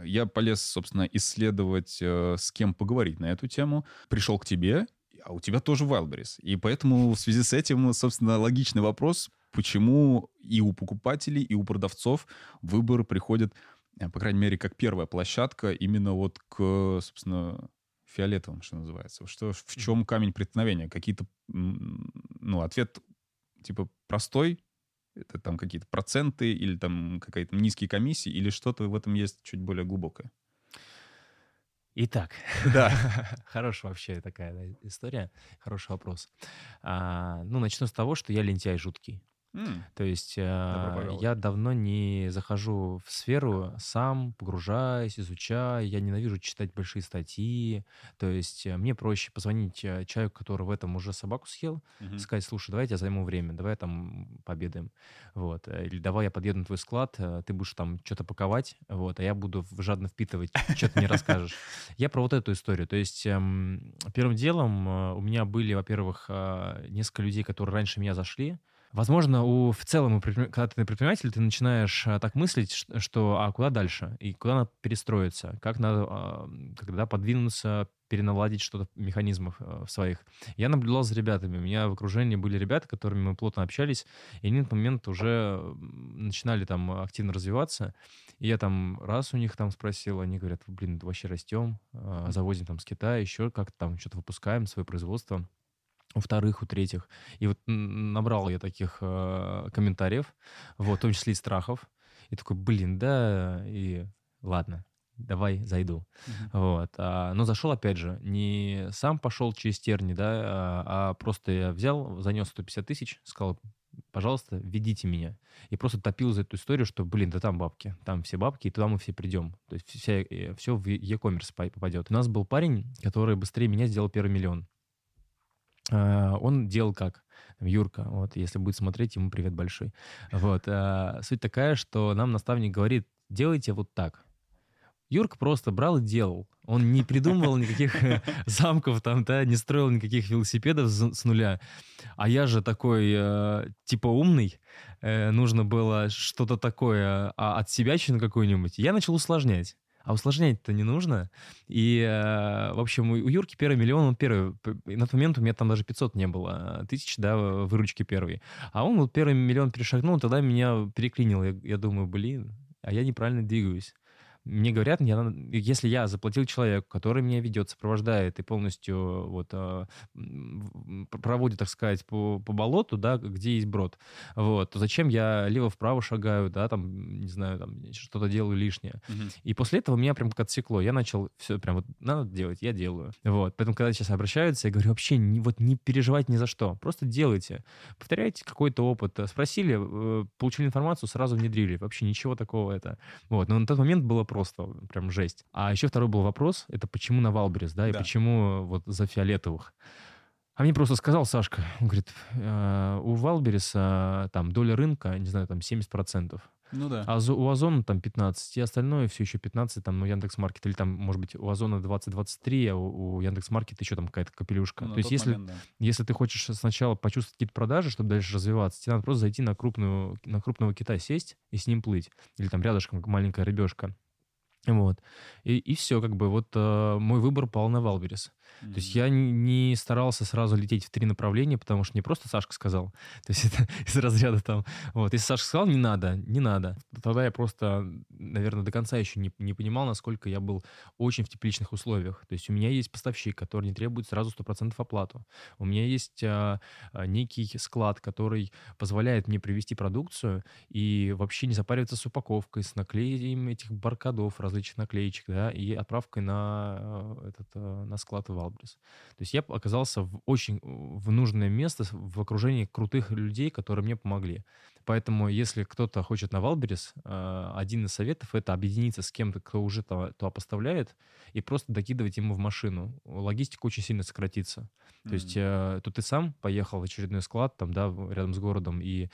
я полез, собственно, исследовать, э, с кем поговорить на эту тему. Пришел к тебе, а у тебя тоже Wildberries. И поэтому в связи с этим, собственно, логичный вопрос, почему и у покупателей, и у продавцов выбор приходит, э, по крайней мере, как первая площадка именно вот к, собственно, фиолетовым, что называется. Что, в чем камень преткновения? Какие-то, ну, ответ типа простой, это там какие-то проценты или там какие-то низкие комиссии, или что-то в этом есть чуть более глубокое? Итак, Да. хорошая вообще такая история, хороший вопрос. А, ну, начну с того, что я лентяй жуткий. То есть а, я давно не захожу в сферу, сам погружаюсь, изучаю. Я ненавижу читать большие статьи. То есть э, мне проще позвонить э, человеку, который в этом уже собаку съел, мгм. сказать, слушай, давай я займу время, давай там победаем. Вот. э, Или давай я подъеду на твой склад, э, ты будешь там что-то паковать, вот, а я буду жадно впитывать, что ты мне расскажешь. Я про вот эту историю. То есть эм, первым делом э, у меня были, во-первых, э, несколько людей, которые раньше меня зашли. Возможно, у, в целом, у когда ты предприниматель, ты начинаешь а, так мыслить, что а куда дальше? И куда надо перестроиться? Как надо а, когда подвинуться, переналадить что-то механизмов э, в своих. Я наблюдал за ребятами. У меня в окружении были ребята, с которыми мы плотно общались, и они на тот момент уже начинали там активно развиваться. И я там раз у них там спросил, они говорят, блин, вообще растем, а, завозим там с Китая, еще как-то там что-то выпускаем, свое производство у вторых, у третьих. И вот набрал я таких э, комментариев, вот, в том числе и страхов. И такой, блин, да, и ладно, давай зайду. Мгм. Вот. А, но зашел, опять же, не сам пошел через терни, да, а, а просто я взял, занес 150 тысяч, сказал, пожалуйста, ведите меня. И просто топил за эту историю, что, блин, да там бабки, там все бабки, и туда мы все придем. То есть вся, все в e-commerce по- попадет. У нас был парень, который быстрее меня сделал первый миллион. А, Он делал как? Юрка, вот, если будет смотреть, ему привет большой. Вот, а, суть такая, что нам наставник говорит, делайте вот так. Юрка просто брал и делал. Он не придумывал никаких э, замков там, да, не строил никаких велосипедов с нуля. А я же такой, э, типа, умный. Э, нужно было что-то такое, а, от себя какую-нибудь. Я начал усложнять. А усложнять-то не нужно. И, э, в общем, у Юрки первый миллион, он первый. На тот момент у меня там даже 500 не было тысяч, да, выручки первый. А он вот первый миллион перешагнул, тогда меня переклинил. Я, я думаю, блин, а я неправильно двигаюсь мне говорят, я, если я заплатил человеку, который меня ведет, сопровождает и полностью вот а, проводит, так сказать, по, по болоту, да, где есть брод, вот, то зачем я лево-вправо шагаю, да, там, не знаю, там, что-то делаю лишнее. Угу. И после этого меня прям как отсекло. Я начал все прям вот надо делать, я делаю. Вот. Поэтому, когда сейчас обращаются, я говорю, вообще не, вот не переживать ни за что. Просто делайте. Повторяйте какой-то опыт. Спросили, э, получили информацию, сразу внедрили. Вообще ничего такого это. Вот. Но на тот момент было просто прям жесть. А еще второй был вопрос, это почему на Wildberries, да, и да. почему вот за фиолетовых. А мне просто сказал Сашка, он говорит, э, у Wildberries а там доля рынка, не знаю, там 70%. Ну да. А у Озона там 15, и остальное все еще 15, там, ну, Яндекс.Маркет, или там, может быть, у Озона 20-23, а у, у Яндекс.Маркета еще там какая-то капелюшка. Ну, То есть если, момент, да. если ты хочешь сначала почувствовать какие-то продажи, чтобы дальше развиваться, тебе надо просто зайти на, крупную, на крупного кита, сесть и с ним плыть. Или там рядышком, маленькая рыбешка. Вот. И, и все, как бы, вот э, мой выбор пал на Wildberries. Mm-hmm. То есть я не старался сразу лететь в три направления, потому что не просто Сашка сказал. То есть это из разряда там... Вот, если Сашка сказал, не надо, не надо. Тогда я просто, наверное, до конца еще не, не понимал, насколько я был очень в тепличных условиях. То есть у меня есть поставщик, который не требует сразу 100% оплату. У меня есть а, а, некий склад, который позволяет мне привести продукцию и вообще не запариваться с упаковкой, с наклеем этих баркадов, различных наклеечек, да, и отправкой на, э, этот, э, на склад в Валбрис. То есть я оказался в очень в нужное место в окружении крутых людей, которые мне помогли. Поэтому, если кто-то хочет на Валберис, э, один из советов — это объединиться с кем-то, кто уже то, то поставляет, и просто докидывать ему в машину. Логистика очень сильно сократится. Mm-hmm. То есть э, то ты сам поехал в очередной склад там, да, рядом с городом и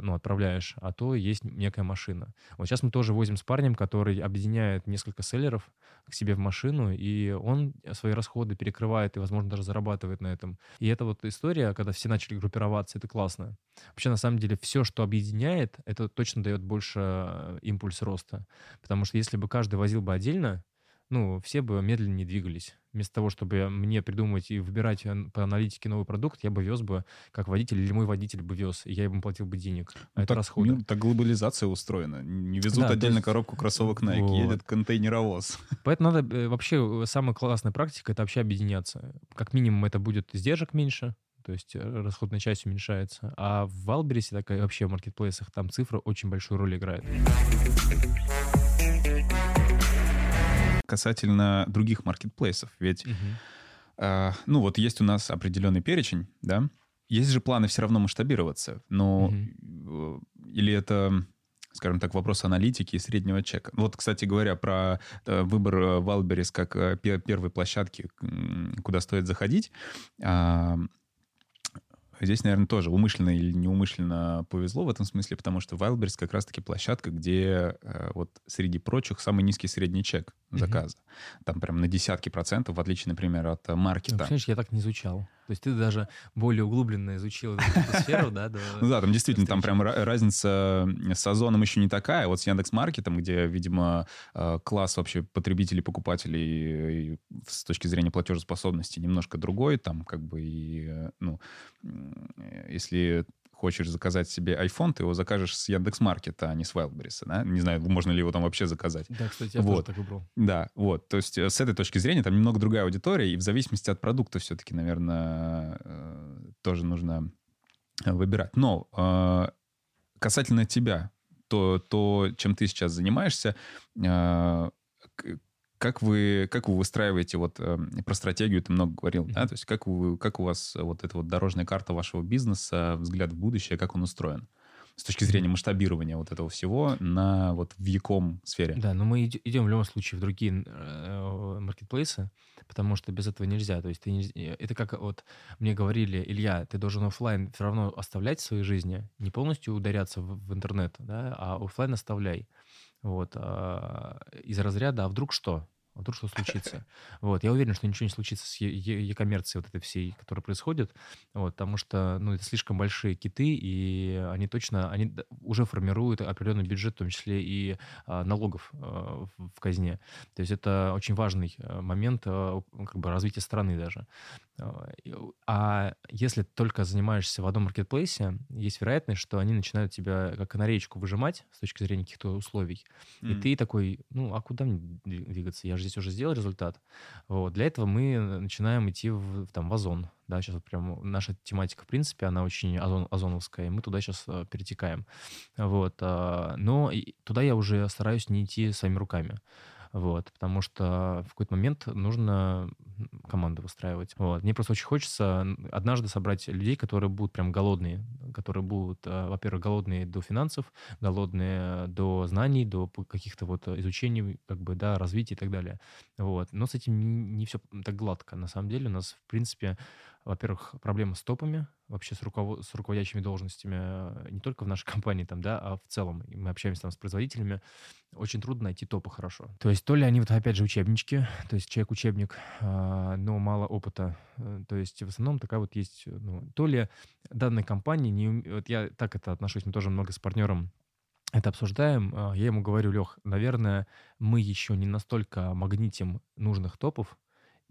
ну, отправляешь, а то есть некая машина. Вот сейчас мы тоже возим с парнем, который объединяет несколько селлеров к себе в машину, и он свои расходы перекрывает и, возможно, даже зарабатывает на этом. И эта вот история, когда все начали группироваться, это классно. Вообще, на самом деле, все, что объединяет, это точно дает больше э, импульс роста. Потому что если бы каждый возил бы отдельно, ну, все бы медленнее двигались. Вместо того, чтобы мне придумывать и выбирать э, по аналитике новый продукт, я бы вез бы как водитель, или мой водитель бы вез, и я ему платил бы денег. А ну, это так, расходы. Ну, так глобализация устроена. Не везут да, отдельно есть... коробку кроссовок Nike, вот. едет контейнеровоз. Поэтому надо э, вообще, самая классная практика — это вообще объединяться. Как минимум это будет издержек меньше, то есть э, расходная часть уменьшается. А в Валбересе, так и вообще в маркетплейсах, там цифра очень большую роль играет. Касательно других маркетплейсов, ведь, угу. э, ну вот есть у нас определенный перечень, да, есть же планы все равно масштабироваться, но угу. или это скажем так, вопрос аналитики и среднего чека. Вот, кстати говоря, про э, выбор Валберис как первой площадки, куда стоит заходить. Здесь, наверное, тоже умышленно или неумышленно повезло в этом смысле, потому что Wildberries как раз-таки площадка, где э, вот среди прочих самый низкий средний чек заказа. Угу. Там прям на десятки процентов, в отличие, например, от э, маркета. Ну, я так не изучал. То есть ты даже более углубленно изучил эту сферу, да? Ну да, там действительно, там прям разница с Озоном еще не такая. Вот с Яндекс.Маркетом, где, видимо, э, класс вообще потребителей, покупателей с точки зрения платежеспособности немножко другой. Там как бы и, э, ну, если хочешь заказать себе iPhone, ты его закажешь с Яндекс.Маркета, а не с Wildberries. Да? Не знаю, можно ли его там вообще заказать. Да, кстати, я вот. тоже так выбрал. Да, вот. То есть э, с этой точки зрения там немного другая аудитория, и в зависимости от продукта все-таки, наверное, э, тоже нужно э, выбирать. Но касательно тебя, то, то чем ты сейчас занимаешься, как вы, как вы выстраиваете, вот э, про стратегию ты много говорил, да, то есть как, вы, как у вас вот эта вот дорожная карта вашего бизнеса, взгляд в будущее, как он устроен? с точки зрения масштабирования вот этого всего на вот в Яком сфере. Да, но мы идем в любом случае в другие э, маркетплейсы, потому что без этого нельзя. То есть ты не, э, это как вот мне говорили, Илья, ты должен офлайн все равно оставлять в своей жизни, не полностью ударяться в, в интернет, да, а офлайн оставляй. Вот. А, из разряда, а вдруг что? А вдруг что случится. Вот, я уверен, что ничего не случится с e-коммерцией вот этой всей, которая происходит, вот, потому что, ну, это слишком большие киты, и они точно, они уже формируют определенный бюджет, в том числе и а, налогов а, в, казне. То есть это очень важный а, момент а, как бы развития страны даже. А если только занимаешься в одном маркетплейсе, есть вероятность, что они начинают тебя как канареечку выжимать с точки зрения каких-то условий. Mm. И ты такой, ну, а куда мне двигаться? Я же здесь уже сделал результат. Вот. Для этого мы начинаем идти в, там, в Озон. Да, сейчас вот прям наша тематика, в принципе, она очень озон, озоновская, и мы туда сейчас э, перетекаем. Вот. Э, но туда я уже стараюсь не идти своими руками вот, потому что в какой-то момент нужно команду выстраивать. Вот. Мне просто очень хочется однажды собрать людей, которые будут прям голодные, которые будут, э, во-первых, голодные до финансов, голодные до знаний, до каких-то вот изучений, как бы, да, развития и так далее. Вот. Но с этим не, не все так гладко. На самом деле у нас, в принципе, во-первых, проблема с топами, вообще с, руковод... с руководящими должностями, э, не только в нашей компании, там, да, а в целом. И мы общаемся там с производителями. Очень трудно найти топы хорошо. То есть то ли они вот опять же учебнички, то есть человек-учебник, а, но мало опыта. Э, то есть в основном такая вот есть, ну, то ли данной компании, не, вот я так это отношусь, мы тоже много с партнером это обсуждаем, а, я ему говорю, Лех, наверное, мы еще не настолько магнитим нужных топов,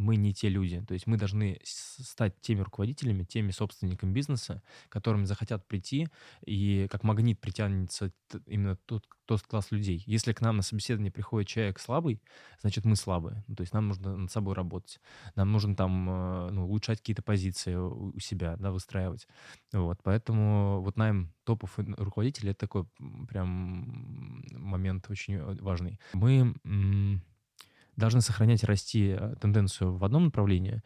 мы не те люди. То есть мы должны стать теми руководителями, теми собственниками бизнеса, которыми захотят прийти, и как магнит притянется именно тот, тот класс людей. Если к нам на собеседование приходит человек слабый, значит, мы слабые. Ну, то есть нам нужно над собой работать. Нам нужно там э, ну, улучшать какие-то позиции у себя, да, выстраивать. Вот. Поэтому вот найм топов руководителей — это такой прям момент очень э, важный. Мы должны сохранять и расти э, тенденцию в одном направлении,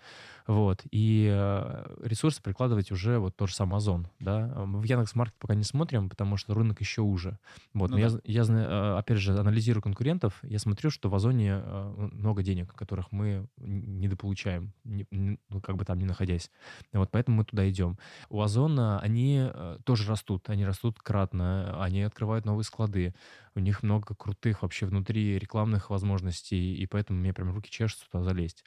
вот, и э, ресурсы прикладывать уже вот тот же самый Озон, да. Мы в Яндекс.Маркет пока не смотрим, потому что рынок еще уже. Вот, ну, но да. я, я, э, опять же, анализирую конкурентов, я смотрю, что в Озоне много денег, которых мы недополучаем, не, ну, как бы там не находясь. Вот, поэтому мы туда идем. У Озона они тоже растут, они растут кратно, они открывают новые склады, у них много крутых вообще внутри рекламных возможностей, и поэтому мне прям руки чешутся туда залезть.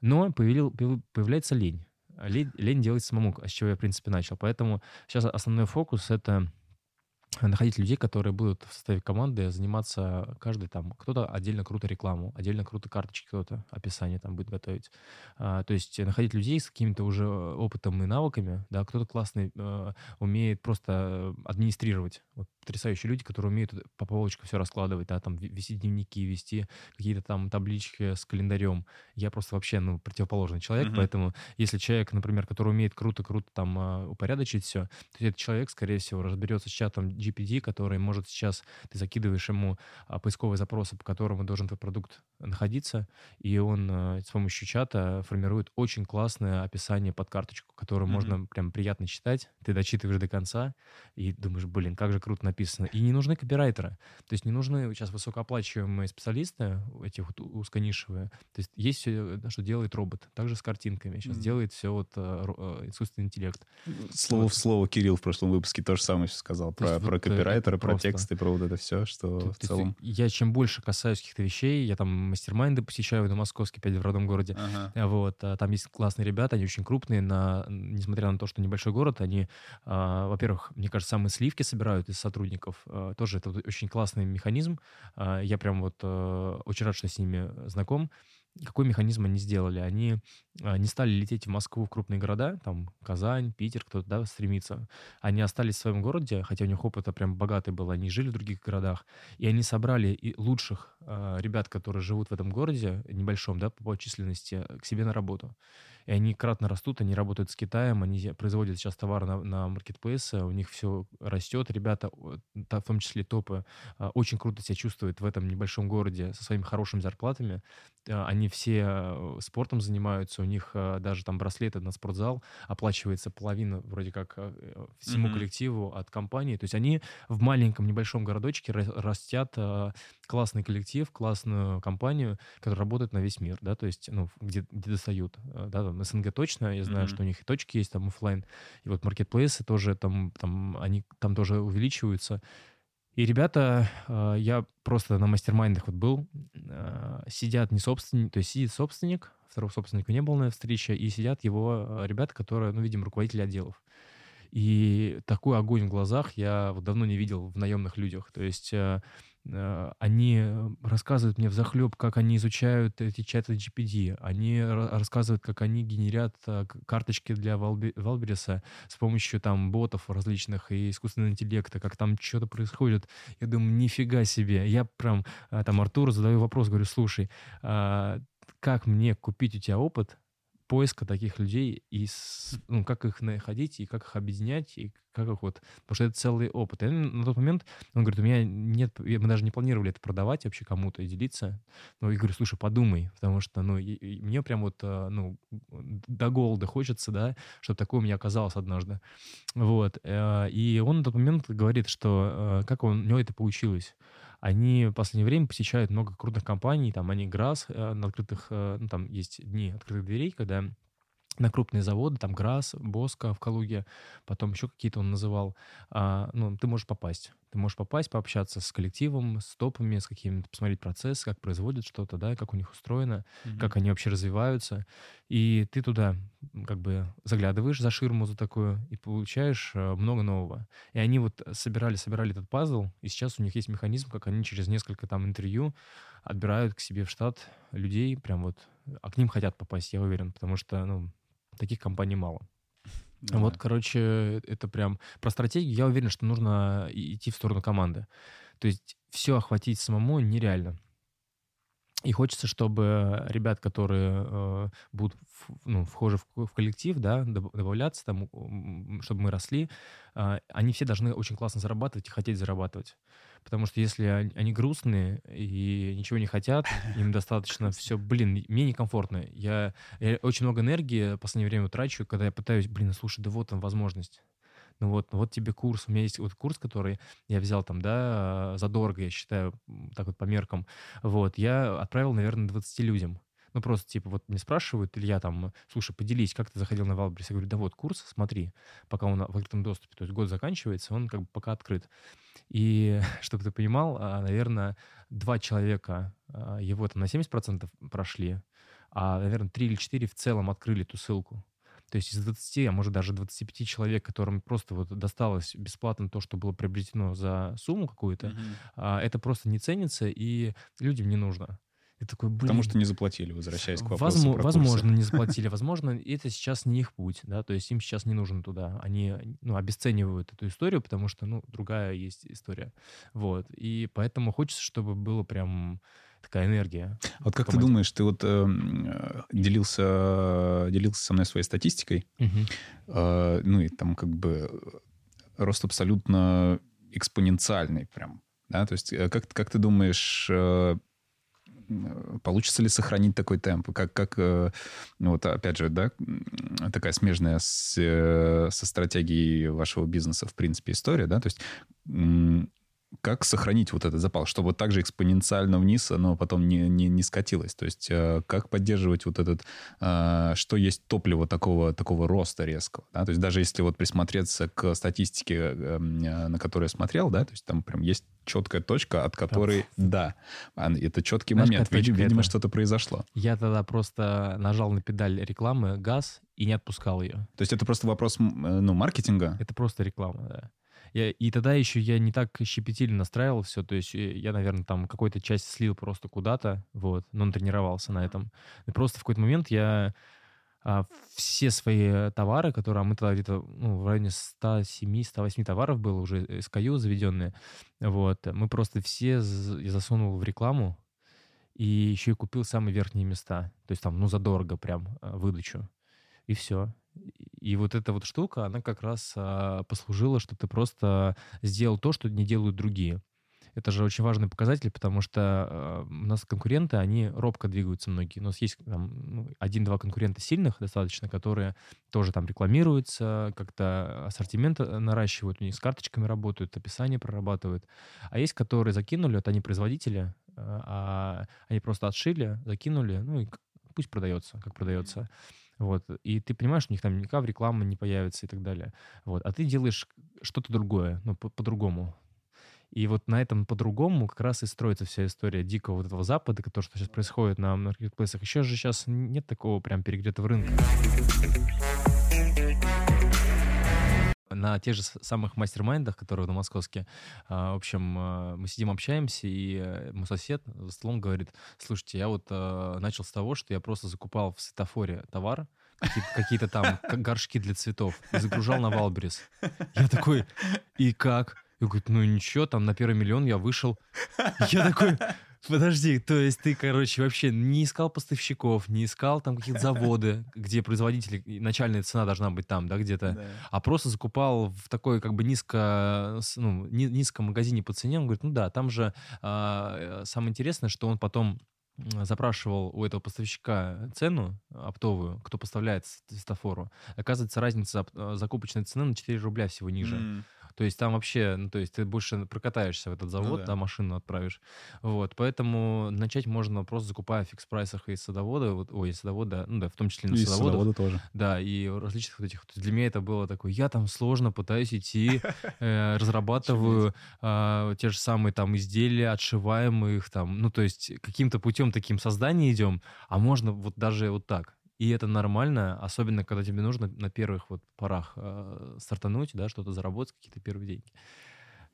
Но появил, появляется лень. лень. Лень делать самому, с чего я, в принципе, начал. Поэтому сейчас основной фокус — это находить людей, которые будут в составе команды заниматься каждый там, кто-то отдельно круто рекламу, отдельно круто карточки кто-то, описание там будет готовить. А, то есть находить людей с каким-то уже э, опытом и навыками, да, кто-то классный э, умеет просто администрировать. Вот потрясающие люди, которые умеют по полочкам все раскладывать, да, там вести дневники, вести какие-то там таблички с календарем. Я просто вообще, ну, противоположный человек, uh-huh. поэтому если человек, например, который умеет круто-круто там а, упорядочить все, то этот человек, скорее всего, разберется с чатом GPD, который может сейчас, ты закидываешь ему а, поисковые запросы, по которым должен твой продукт находиться, и он а, с помощью чата формирует очень классное описание под карточку, которое mm-hmm. можно прям приятно читать. Ты дочитываешь до конца и думаешь, блин, как же круто написано. И не нужны копирайтеры. То есть не нужны сейчас высокооплачиваемые специалисты, эти вот узконишевые. То есть есть все, что делает робот. Также с картинками. Сейчас mm-hmm. делает все вот а, искусственный интеллект. Слово вот. в слово Кирилл в прошлом выпуске то же самое сказал про, про про копирайтера, про просто... тексты, про вот это все, что ты, в целом... я чем больше касаюсь каких-то вещей, я там мастер-майнды посещаю на Московске, опять в родном городе, ага. вот, а, там есть классные ребята, они очень крупные, на, несмотря на то, что небольшой город, они, а, во-первых, мне кажется, самые сливки собирают из сотрудников, а, тоже это очень классный механизм, а, я прям вот а, очень рад, что с ними знаком, какой механизм они сделали? Они а, не стали лететь в Москву, в крупные города, там Казань, Питер, кто-то да, стремится. Они остались в своем городе, хотя у них опыт прям богатый был, они жили в других городах, и они собрали лучших э, ребят, которые живут в этом городе, небольшом, да, по численности, к себе на работу и они кратно растут, они работают с Китаем, они производят сейчас товар на, на маркетплейсы, у них все растет, ребята, в том числе топы, а, очень круто себя чувствуют в этом небольшом городе со своими хорошими зарплатами, а, они все э, спортом занимаются, у них э, даже там браслеты на спортзал оплачивается половина вроде как э, всему mm-hmm. коллективу от компании, то есть они в маленьком небольшом городочке растят классный коллектив, классную компанию, которая работает на весь мир, да, то есть, ну, где, где достают, да, там СНГ точно, я знаю, mm-hmm. что у них и точки есть там офлайн, и вот маркетплейсы тоже там, там, они там тоже увеличиваются, И ребята, э, я просто на мастер-майндах вот был, э, сидят не собственник, то есть сидит собственник, второго собственника не было на встрече, и сидят его э, ребята, которые, ну, видимо, руководители отделов. И такой огонь в глазах я вот давно не видел в наемных людях. То есть э, э, они рассказывают мне в захлеб, как они изучают эти чаты GPD. Они рассказывают, как они генерят э, карточки для Валбериса с помощью там ботов различных и искусственного интеллекта, как там что-то происходит. Я думаю, нифига себе. Я прям там Артуру задаю вопрос, говорю, слушай, а, как мне купить у тебя опыт, поиска таких людей и с, ну, как их находить и как их объединять и как их вот, потому что это целый опыт. И на тот момент он говорит, у меня нет, мы даже не планировали это продавать вообще кому-то и делиться. Но я говорю, слушай, подумай, потому что, ну, и, и мне прям вот, а, ну, до голода хочется, да, чтобы такое у меня оказалось однажды. Вот. Э, и он на тот момент говорит, что э, как он, у него это получилось они в последнее время посещают много крупных компаний, там они ГРАС э, на открытых, э, ну, там есть дни открытых дверей, когда на крупные заводы, там ГРАС, Боско в Калуге, потом еще какие-то он называл, а, ну, ты можешь попасть. Ты можешь попасть, пообщаться с коллективом, с топами, с какими-то, посмотреть процесс, как производят что-то, да, как у них устроено, mm-hmm. как они вообще развиваются. И ты туда как бы заглядываешь за ширму за такую и получаешь э, много нового. И они вот собирали, собирали этот пазл, и сейчас у них есть механизм, как они через несколько там интервью отбирают к себе в штат людей, прям вот, а к ним хотят попасть, я уверен, потому что, ну, таких компаний мало. Да. Вот, короче, это прям про стратегию. Я уверен, что нужно идти в сторону команды. То есть все охватить самому нереально. И хочется, чтобы ребят, которые э, будут в, ну, вхожи в, в коллектив, да, добавляться, там, чтобы мы росли, э, они все должны очень классно зарабатывать и хотеть зарабатывать. Потому что если они грустные и ничего не хотят, им достаточно все, блин, мне некомфортно. Я, я очень много энергии в последнее время трачу, когда я пытаюсь, блин, слушай, да вот там возможность. Ну вот, вот тебе курс. У меня есть вот курс, который я взял там, да, задорого, я считаю, так вот по меркам. Вот, я отправил, наверное, 20 людям. Ну, просто, типа, вот мне спрашивают, Илья, там, слушай, поделись, как ты заходил на Валбрис? Я говорю, да вот, курс, смотри, пока он в открытом доступе, то есть год заканчивается, он как бы пока открыт. И, чтобы ты понимал, а, наверное, два человека а, его там на 70% прошли, а, наверное, три или четыре в целом открыли эту ссылку. То есть из 20, а может даже 25 человек, которым просто вот досталось бесплатно то, что было приобретено за сумму какую-то, mm-hmm. это просто не ценится, и людям не нужно. И такой, блин. Потому что не заплатили, возвращаясь к вопросу возможно, про Возможно, не заплатили. Возможно, это сейчас не их путь, да, то есть им сейчас не нужно туда. Они, ну, обесценивают эту историю, потому что, ну, другая есть история. Вот. И поэтому хочется, чтобы было прям такая энергия. Вот как ты думаешь, ты вот э, делился, делился со мной своей статистикой, угу. э, ну и там как бы рост абсолютно экспоненциальный прям, да, то есть э, как, как ты думаешь, э, получится ли сохранить такой темп? Как, как э, ну вот опять же, да, такая смежная с, э, со стратегией вашего бизнеса, в принципе, история, да, то есть как сохранить вот этот запал, чтобы вот так же экспоненциально вниз оно потом не, не, не скатилось? То есть э, как поддерживать вот этот, э, что есть топливо такого, такого роста резкого? Да? То есть даже если вот присмотреться к статистике, э, на которую я смотрел, да, то есть там прям есть четкая точка, от которой, да, это четкий Знаешь, момент. Видимо, видимо что-то произошло. Я тогда просто нажал на педаль рекламы газ и не отпускал ее. То есть это просто вопрос ну, маркетинга? Это просто реклама, да. Я, и тогда еще я не так щепетильно настраивал все, то есть э, я, наверное, там какую-то часть слил просто куда-то, вот, но он тренировался на этом. И просто в какой-то момент я а, все свои товары, которые, а мы тогда где-то ну, в районе 107-108 товаров было уже SKU заведенные, вот, мы просто все засунул в рекламу, и еще и купил самые верхние места, то есть там, ну, задорого прям а, выдачу, и все. И вот эта вот штука, она как раз а, послужила, что ты просто сделал то, что не делают другие. Это же очень важный показатель, потому что э, у нас конкуренты, они робко двигаются многие. У нас есть там, ну, один-два конкурента сильных достаточно, которые тоже там рекламируются, как-то ассортимент э, наращивают, у них с карточками работают, описание прорабатывают. А есть, которые закинули, вот они производители, э, а они просто отшили, закинули, ну и пусть продается, как продается. Mm-hmm. Вот. И ты понимаешь, у них там никакая реклама не появится и так далее. Вот. А ты делаешь что-то другое, ну, по- по-другому. И вот на этом по-другому как раз и строится вся история дикого вот этого Запада, то, что сейчас происходит на маркетплейсах. Еще же сейчас нет такого прям перегретого рынка на тех же самых мастер-майндах, которые на московске, а, в общем, а, мы сидим, общаемся, и э, мой сосед за столом говорит, слушайте, я вот а, начал с того, что я просто закупал в светофоре товар, какие-то там горшки для цветов, и загружал на Wildberries. Я такой, и как? И говорит, ну ничего, там на первый миллион я вышел. Я такой, Подожди, то есть ты, короче, вообще не искал поставщиков, не искал там какие-то заводы, где производители, начальная цена должна быть там, да, где-то, да. а просто закупал в такой как бы низко, ну, низком магазине по цене. Он говорит, ну да, там же а, самое интересное, что он потом запрашивал у этого поставщика цену оптовую, кто поставляет светофору, оказывается, разница закупочной цены на 4 рубля всего ниже. Mm. То есть там вообще, ну, то есть ты больше прокатаешься в этот ну завод, ну, да. да, машину отправишь. Вот, поэтому начать можно просто закупая в фикс-прайсах из садовода, вот, ой, из садовода, ну да, в том числе на и садоводов. садовода тоже. Да, и различных вот этих. Для меня это было такое, я там сложно пытаюсь идти, э, разрабатываю а, те же самые там изделия, отшиваем их там, ну, то есть каким-то путем таким создания идем, а можно вот даже вот так. И это нормально, особенно когда тебе нужно на первых вот порах э, стартануть, да, что-то заработать, какие-то первые деньги.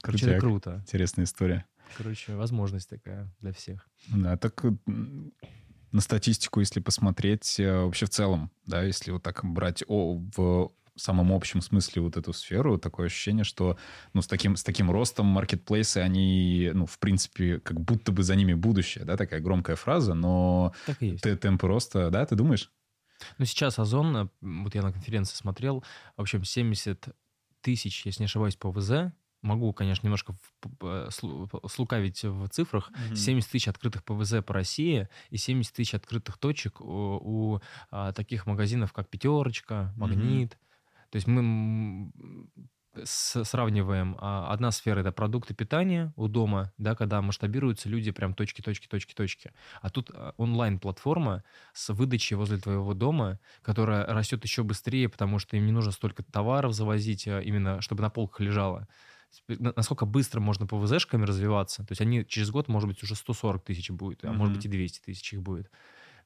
Короче, Крутяк. это круто. Интересная история. Короче, возможность такая для всех. Да, так на статистику, если посмотреть э, вообще в целом, да, если вот так брать о, в самом общем смысле вот эту сферу, такое ощущение, что ну, с, таким, с таким ростом маркетплейсы, они, ну, в принципе, как будто бы за ними будущее, да, такая громкая фраза, но так и есть. темпы роста, да, ты думаешь? Ну, сейчас Озон, э, вот я на конференции смотрел, в общем, 70 тысяч, если не ошибаюсь, по ВЗ, могу, конечно, немножко слукавить в цифрах, mm-hmm. 70 тысяч открытых ПВЗ по России и 70 тысяч открытых точек у, у а, таких магазинов, как «Пятерочка», «Магнит». Mm-hmm. То есть мы сравниваем, а, одна сфера это продукты питания у дома, да, когда масштабируются люди прям точки, точки, точки, точки. А тут а, онлайн-платформа с выдачей возле твоего дома, которая растет еще быстрее, потому что им не нужно столько товаров завозить, а, именно чтобы на полках лежало. Насколько быстро можно по ВЗшками развиваться? То есть они через год, может быть, уже 140 тысяч будет, а mm-hmm. может быть и 200 тысяч их будет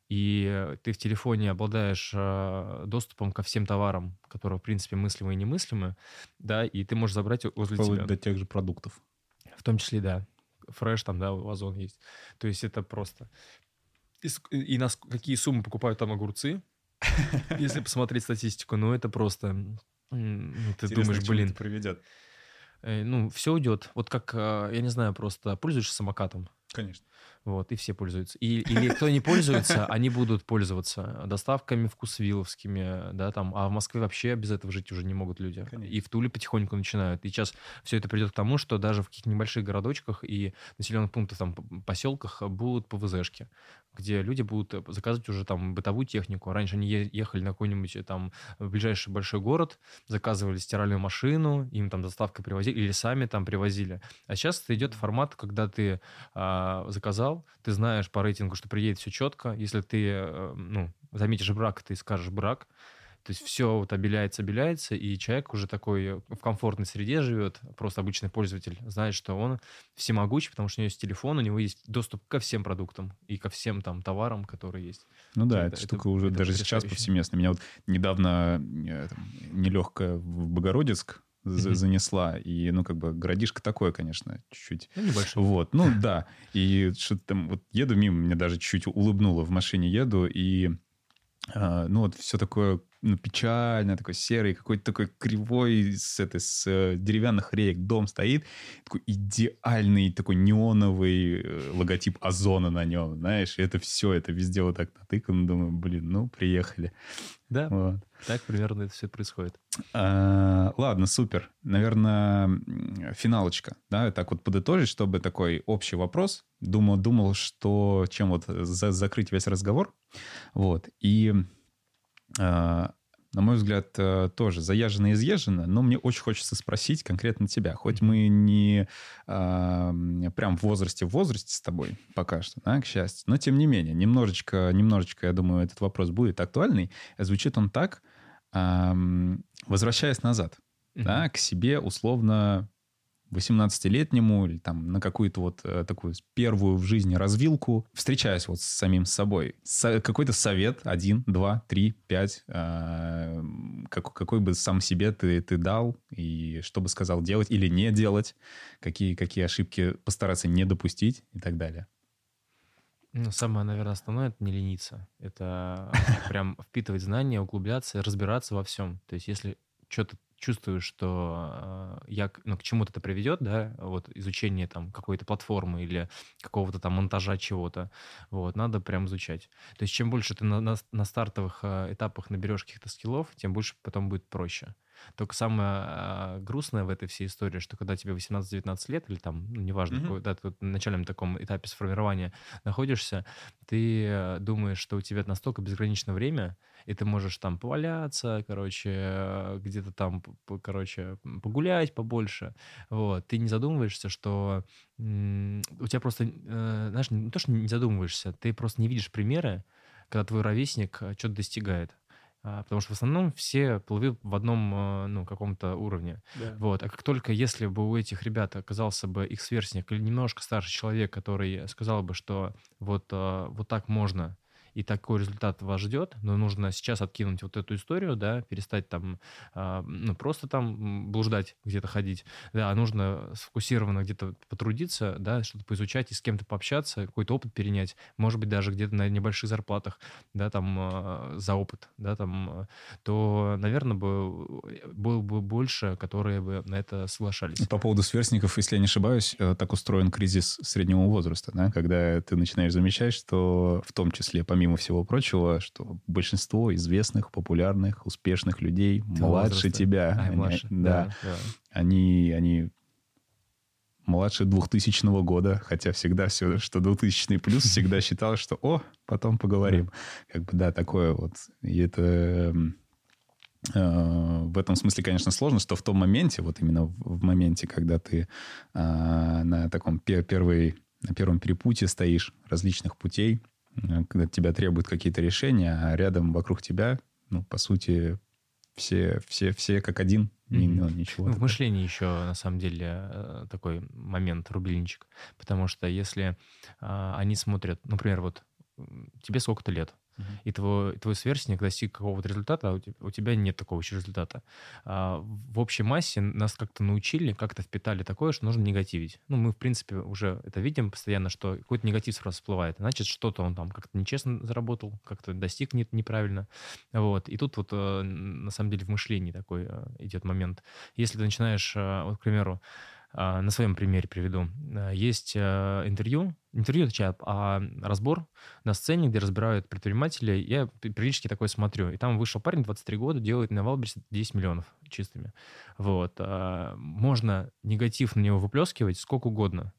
и ты в телефоне обладаешь э, доступом ко всем товарам, которые, в принципе, мыслимы и немыслимы, да, и ты можешь забрать возле Вплоть тебя. до тех же продуктов. В том числе, да. Фреш там, да, у Озон есть. То есть это просто... И, и нас, какие суммы покупают там огурцы, если посмотреть статистику, ну это просто... Ну, ты думаешь, блин... Это приведет. Э, ну, все уйдет. Вот как, э, я не знаю, просто пользуешься самокатом? Конечно. Вот, и все пользуются. И, или кто не пользуется, они будут пользоваться доставками вкусвилловскими, да, там, а в Москве вообще без этого жить уже не могут люди. Конечно. И в Туле потихоньку начинают. И сейчас все это придет к тому, что даже в каких-то небольших городочках и населенных пунктах, там, поселках будут ПВЗшки где люди будут э, заказывать уже там бытовую технику. Раньше они ехали на какой-нибудь э, там ближайший большой город, заказывали стиральную машину, им там доставкой привозили, или сами там привозили. А сейчас это идет формат, когда ты а, заказал, ты знаешь по рейтингу, что приедет все четко. Если ты, э, ну, заметишь брак, ты скажешь брак, то есть все вот обеляется, обеляется, и человек уже такой в комфортной среде живет, просто обычный пользователь, знает, что он всемогущий, потому что у него есть телефон, у него есть доступ ко всем продуктам и ко всем там товарам, которые есть. Ну да, это, эта штука это, уже это даже сейчас повсеместно. Меня вот недавно э, нелегкая в Богородицк mm-hmm. занесла. И, ну, как бы, городишко такое, конечно, чуть-чуть. Ну, небольшой. Вот, ну, да. И что-то там, вот еду мимо, мне даже чуть-чуть улыбнуло в машине еду, и, э, ну, вот все такое ну, печально, такой серый, какой-то такой кривой с, этой, с э, деревянных реек дом стоит. Такой идеальный, такой неоновый э, логотип Озона на нем, знаешь. И это все, это везде вот так натыкано. Думаю, блин, ну, приехали. Да, вот. так примерно это все происходит. А, ладно, супер. Наверное, финалочка. Да, так вот подытожить, чтобы такой общий вопрос. Думал, думал, что чем вот за, закрыть весь разговор. Вот. И на мой взгляд, э, тоже заяжено и изъезжено, но мне очень хочется спросить конкретно тебя. Хоть мы не а, прям в возрасте в возрасте с тобой пока что, да, к счастью, но тем не менее, немножечко, немножечко, я думаю, этот вопрос будет актуальный. Звучит он так, а, возвращаясь назад, да, к себе условно 18-летнему или там на какую-то вот э, такую первую в жизни развилку, встречаясь вот с самим собой, со, какой-то совет, один, два, три, пять, э, как, какой бы сам себе ты, ты дал, и что бы сказал делать или не делать, какие, какие ошибки постараться не допустить и так далее. Ну, самое, наверное, основное — это не лениться. Это прям впитывать знания, углубляться, разбираться во всем. То есть если что-то чувствую, что э, я, ну, к чему-то это приведет, да, вот изучение там какой-то платформы или какого-то там монтажа чего-то, вот, надо прям изучать. То есть чем больше ты на, на, на стартовых э, этапах наберешь каких-то скиллов, тем больше потом будет проще. Только самое э, грустное в этой всей истории, что когда тебе 18-19 лет, или там, ну, неважно, mm-hmm. когда ты на начальном таком этапе сформирования находишься, ты думаешь, что у тебя настолько безграничное время, и ты можешь там поваляться, короче, где-то там, короче, погулять побольше, вот, ты не задумываешься, что у тебя просто, э, знаешь, не то, что не задумываешься, ты просто не видишь примеры, когда твой ровесник э, что-то достигает. А, потому что в основном все плывут в одном э, ну, каком-то уровне. Да. Вот. А как только если бы у этих ребят оказался бы их сверстник или немножко старший человек, который сказал бы, что вот, вот так можно, и такой результат вас ждет, но нужно сейчас откинуть вот эту историю, да, перестать там, э, ну, просто там блуждать, где-то ходить, да, а нужно сфокусированно где-то потрудиться, да, что-то поизучать и с кем-то пообщаться, какой-то опыт перенять, может быть, даже где-то на небольших зарплатах, да, там, э, за опыт, да, там, то, наверное, бы, было бы больше, которые бы на это соглашались. По поводу сверстников, если я не ошибаюсь, э, так устроен кризис среднего возраста, да, когда ты начинаешь замечать, что в том числе, помимо помимо всего прочего, что большинство известных, популярных, успешных людей Ты младше возраста. тебя. А, они, младше. Да, да, да. Они, они младше 2000 года, хотя всегда все, что 2000 плюс, всегда считал, что «О, потом поговорим». Как бы, да, такое вот. И это эм, э, в этом смысле, конечно, сложно, что в том моменте, вот именно в моменте, когда ты э, на таком первой, на первом перепутье стоишь различных путей, Э, когда тебя требуют какие-то решения, а рядом вокруг тебя, ну, по сути, все, все, все как один, mm-hmm. ну, ничего. Ну, в мышлении еще, на самом деле, э, такой момент, рубильничек. Потому что если а, они смотрят, например, вот тебе сколько-то лет, и твой, твой сверстник достиг какого-то результата, а у тебя, нет такого еще результата. А в общей массе нас как-то научили, как-то впитали такое, что нужно негативить. Ну, мы, в принципе, уже это видим постоянно, что какой-то негатив сразу всплывает. Значит, что-то он там как-то нечестно заработал, как-то достиг не, неправильно. Вот. И тут вот, э, на самом деле, в мышлении такой э, идет момент. Если ты начинаешь, э, вот, к примеру, на своем примере приведу. А, есть а, интервью, интервью, точнее, а разбор на сцене, где разбирают предпринимателей. Я периодически такой смотрю. И там вышел парень, 23 года, делает на Валберсе 10 миллионов чистыми. Вот. Можно негатив на него выплескивать сколько угодно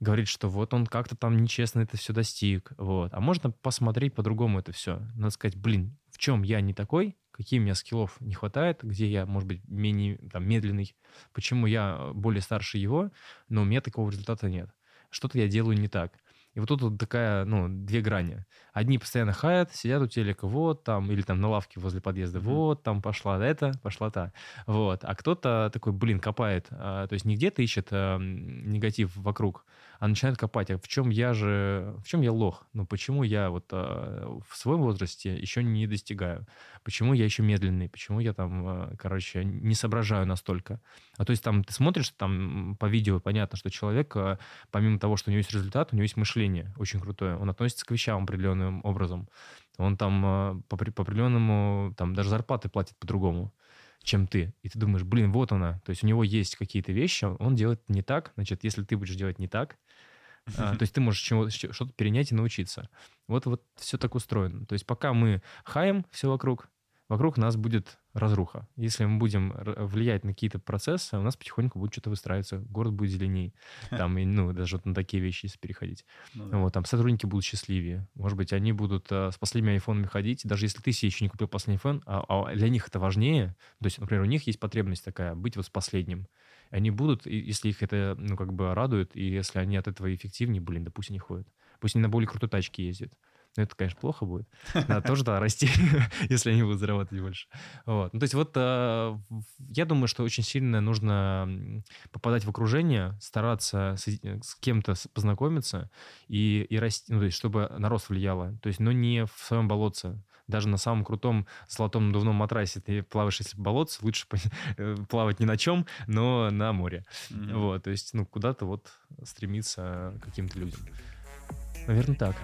говорит, что вот он как-то там нечестно это все достиг, вот. А можно посмотреть по-другому это все. Надо сказать, блин, в чем я не такой, какие у меня скиллов не хватает, где я, может быть, менее там, медленный, почему я более старше его, но у меня такого результата нет. Что-то я делаю не так. И вот тут вот такая, ну, две грани. Одни постоянно хаят, сидят у телека, вот там, или там на лавке возле подъезда, mm-hmm. вот там пошла это, пошла та. Вот. А кто-то такой, блин, копает. А, то есть не где-то ищет а, негатив вокруг, а начинает копать. А в чем я же, в чем я лох? Ну, почему я вот а, в своем возрасте еще не достигаю? Почему я еще медленный? Почему я там, а, короче, не соображаю настолько? А то есть там ты смотришь там по видео, понятно, что человек, а, помимо того, что у него есть результат, у него есть мышление очень крутое. Он относится к вещам определенным образом. Он там а, по, по определенному, там даже зарплаты платит по-другому чем ты. И ты думаешь, блин, вот она. То есть у него есть какие-то вещи, он делает не так. Значит, если ты будешь делать не так, то есть ты можешь что-то перенять и научиться. Вот, вот все так устроено. То есть пока мы хаем все вокруг, вокруг нас будет разруха. Если мы будем влиять на какие-то процессы, у нас потихоньку будет что-то выстраиваться, город будет зеленее, там, и, ну, даже вот на такие вещи, если переходить. Ну, да. Вот, там сотрудники будут счастливее. Может быть, они будут а, с последними айфонами ходить, даже если ты себе еще не купил последний iPhone, а, а для них это важнее. То есть, например, у них есть потребность такая, быть вот с последним. Они будут, если их это, ну, как бы радует, и если они от этого эффективнее, блин, да пусть они ходят. Пусть они на более крутой тачке ездят. Ну, это, конечно, плохо будет. Надо тоже тогда расти, если они будут зарабатывать больше. Вот. Ну, то есть вот э, я думаю, что очень сильно нужно попадать в окружение, стараться с, с кем-то познакомиться и, и расти, ну, то есть чтобы на рост влияло. То есть, но не в своем болотце даже на самом крутом золотом надувном матрасе ты плаваешь, если болотце, лучше э, плавать ни на чем, но на море. Mm-hmm. Вот, то есть, ну, куда-то вот стремиться к каким-то людям. Наверное, так.